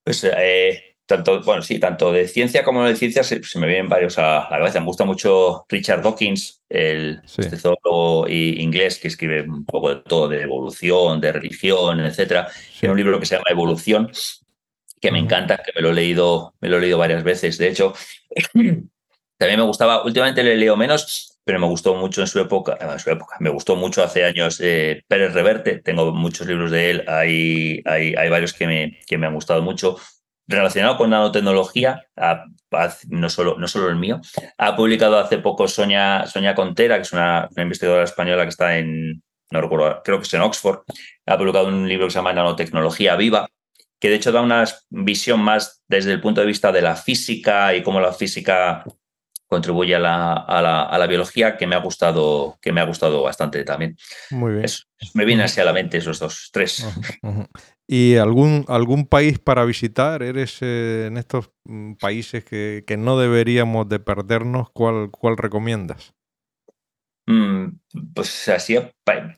Pues eh, tanto, bueno, sí, tanto de ciencia como de ciencia se, me vienen varios a la cabeza. Me gusta mucho Richard Dawkins, el sí. inglés que escribe un poco de todo, de evolución, de religión, etcétera. Tiene un libro que se llama Evolución, que me encanta, que me lo he leído, me lo he leído varias veces. De hecho, (clears throat) también me gustaba, últimamente le leo menos, pero me gustó mucho en su época, en su época, me gustó mucho hace años eh, Pérez Reverte, tengo muchos libros de él, hay, hay, hay varios que me, que me han gustado mucho. Relacionado con nanotecnología, no, solo, no solo el mío, ha publicado hace poco Sonia, Sonia Contera, que es una, investigadora española que está en, no recuerdo, creo que es en Oxford, ha publicado un libro que se llama Nanotecnología Viva, que de hecho da una visión más desde el punto de vista de la física y cómo la física contribuye a la, a la, biología que me ha gustado, que me ha gustado bastante también. Muy bien. me viene así a la mente esos dos, tres. ¿Y algún, algún país para visitar? ¿Eres eh, en estos mm, países que, que, no deberíamos de perdernos? ¿Cuál, cuál recomiendas? Mm, pues así,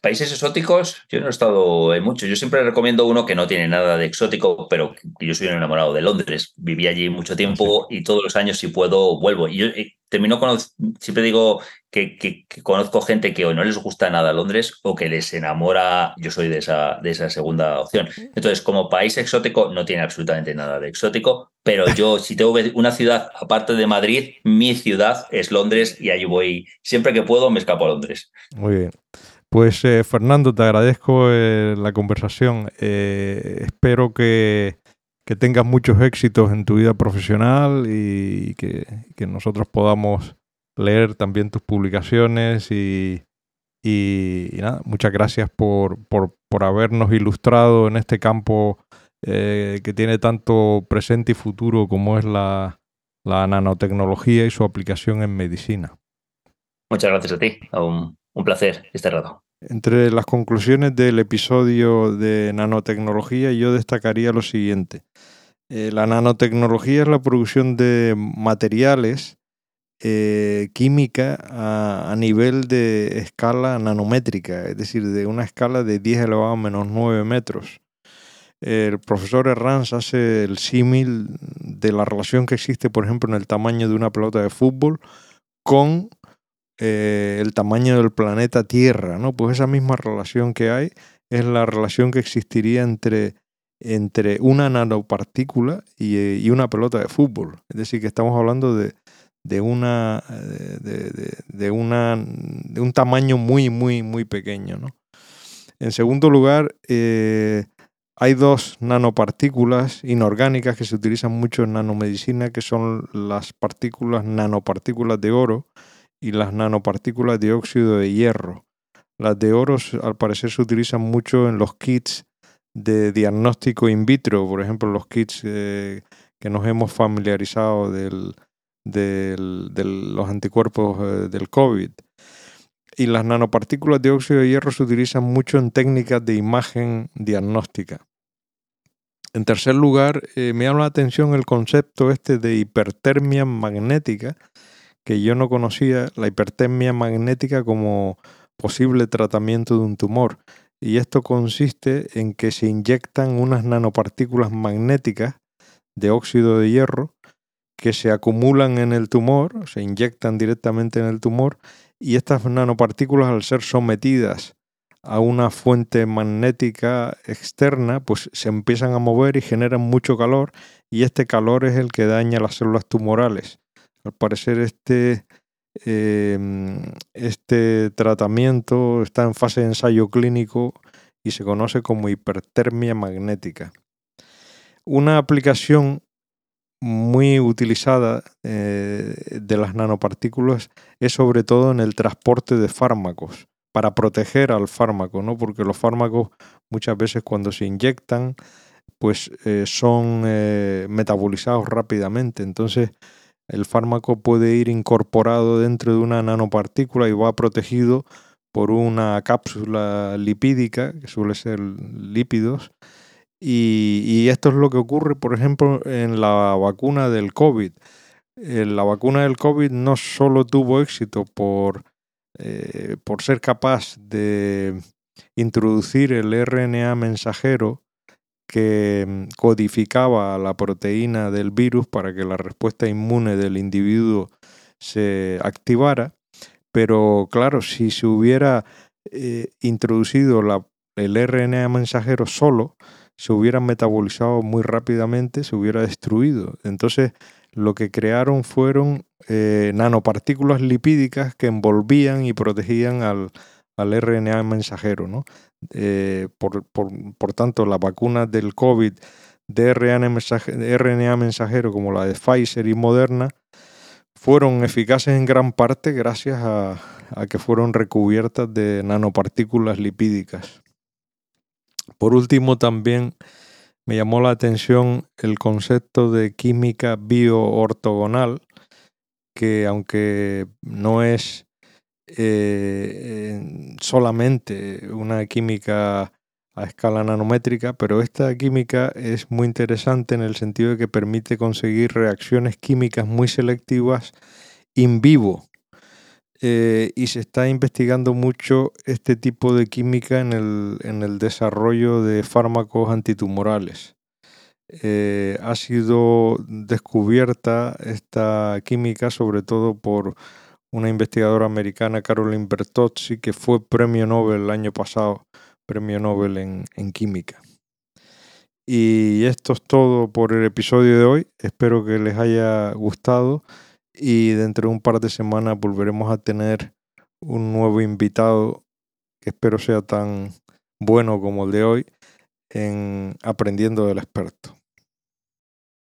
países exóticos, yo no he estado en muchos. Yo siempre recomiendo uno que no tiene nada de exótico, pero yo soy un enamorado de Londres. Viví allí mucho tiempo y todos los años, si puedo, vuelvo. Y yo, eh, termino con, siempre digo que, conozco gente que o no les gusta nada Londres o que les enamora, yo soy de esa, de esa segunda opción. Entonces, como país exótico, no tiene absolutamente nada de exótico, pero yo (laughs) si tengo una ciudad aparte de Madrid, mi ciudad es Londres y ahí voy, siempre que puedo me escapo a Londres. Muy bien. Pues eh, Fernando, te agradezco eh, la conversación. Eh, espero que, tengas muchos éxitos en tu vida profesional y que, nosotros podamos leer también tus publicaciones y, nada, muchas gracias por, habernos ilustrado en este campo que tiene tanto presente y futuro como es la, nanotecnología y su aplicación en medicina. Muchas gracias a ti. Un placer este rato. Entre las conclusiones del episodio de nanotecnología, yo destacaría lo siguiente. Eh, la nanotecnología es la producción de materiales eh, química a, nivel de escala nanométrica, es decir, de una escala de 10 elevado a menos 9 metros. El profesor Herranz hace el símil de la relación que existe, por ejemplo, en el tamaño de una pelota de fútbol con eh, el tamaño del planeta Tierra, ¿no? Pues esa misma relación que hay es la relación que existiría entre, entre una nanopartícula y, eh, y, una pelota de fútbol. Es decir, que estamos hablando de, de una, de, una, de un tamaño muy, muy, muy pequeño. ¿no? En segundo lugar, eh, hay dos nanopartículas inorgánicas que se utilizan mucho en nanomedicina, que son las partículas nanopartículas de oro, y las nanopartículas de óxido de hierro. Las de oro al parecer se utilizan mucho en los kits de diagnóstico in vitro, por ejemplo los kits eh, que nos hemos familiarizado del, de los anticuerpos eh, del COVID. Y las nanopartículas de óxido de hierro se utilizan mucho en técnicas de imagen diagnóstica. En tercer lugar, eh, me llama la atención el concepto este de hipertermia magnética, que yo no conocía la hipertermia magnética como posible tratamiento de un tumor. Y esto consiste en que se inyectan unas nanopartículas magnéticas de óxido de hierro que se acumulan en el tumor, se inyectan directamente en el tumor y estas nanopartículas al ser sometidas a una fuente magnética externa, pues se empiezan a mover y generan mucho calor y este calor es el que daña las células tumorales. Al parecer este, em, este tratamiento está en fase de ensayo clínico y se conoce como hipertermia magnética. Una aplicación muy utilizada eh, de las nanopartículas es sobre todo en el transporte de fármacos, para proteger al fármaco, ¿no? porque los fármacos muchas veces cuando se inyectan pues eh, son eh, metabolizados rápidamente. Entonces el fármaco puede ir incorporado dentro de una nanopartícula y va protegido por una cápsula lipídica, que suele ser lípidos. Y, esto es lo que ocurre, por ejemplo, en la vacuna del COVID. Eh, la vacuna del COVID no solo tuvo éxito por, eh, por ser capaz de introducir el RNA mensajero que mm, codificaba la proteína del virus para que la respuesta inmune del individuo se activara. Pero claro, si se hubiera eh, introducido el RNA mensajero solo, se hubiera metabolizado muy rápidamente, se hubiera destruido. Entonces, lo que crearon fueron eh, nanopartículas lipídicas que envolvían y protegían al, al RNA mensajero. ¿no? Eh, por, por, tanto, las vacunas del COVID de RNA, mensajero, como la de Pfizer y Moderna fueron eficaces en gran parte gracias a, que fueron recubiertas de nanopartículas lipídicas. Por último, también me llamó la atención el concepto de química bioortogonal, que aunque no es eh, solamente una química a escala nanométrica, pero esta química es muy interesante en el sentido de que permite conseguir reacciones químicas muy selectivas in vivo. Eh, y se está investigando mucho este tipo de química en el, en el desarrollo de fármacos antitumorales. eh, ha sido descubierta esta química sobre todo por una investigadora americana, Caroline Bertozzi, que fue premio Nobel el año pasado, premio Nobel en, en química. Y esto es todo por el episodio de hoy. Espero que les haya gustado y dentro de un par de semanas volveremos a tener un nuevo invitado que espero sea tan bueno como el de hoy en Aprendiendo del Experto.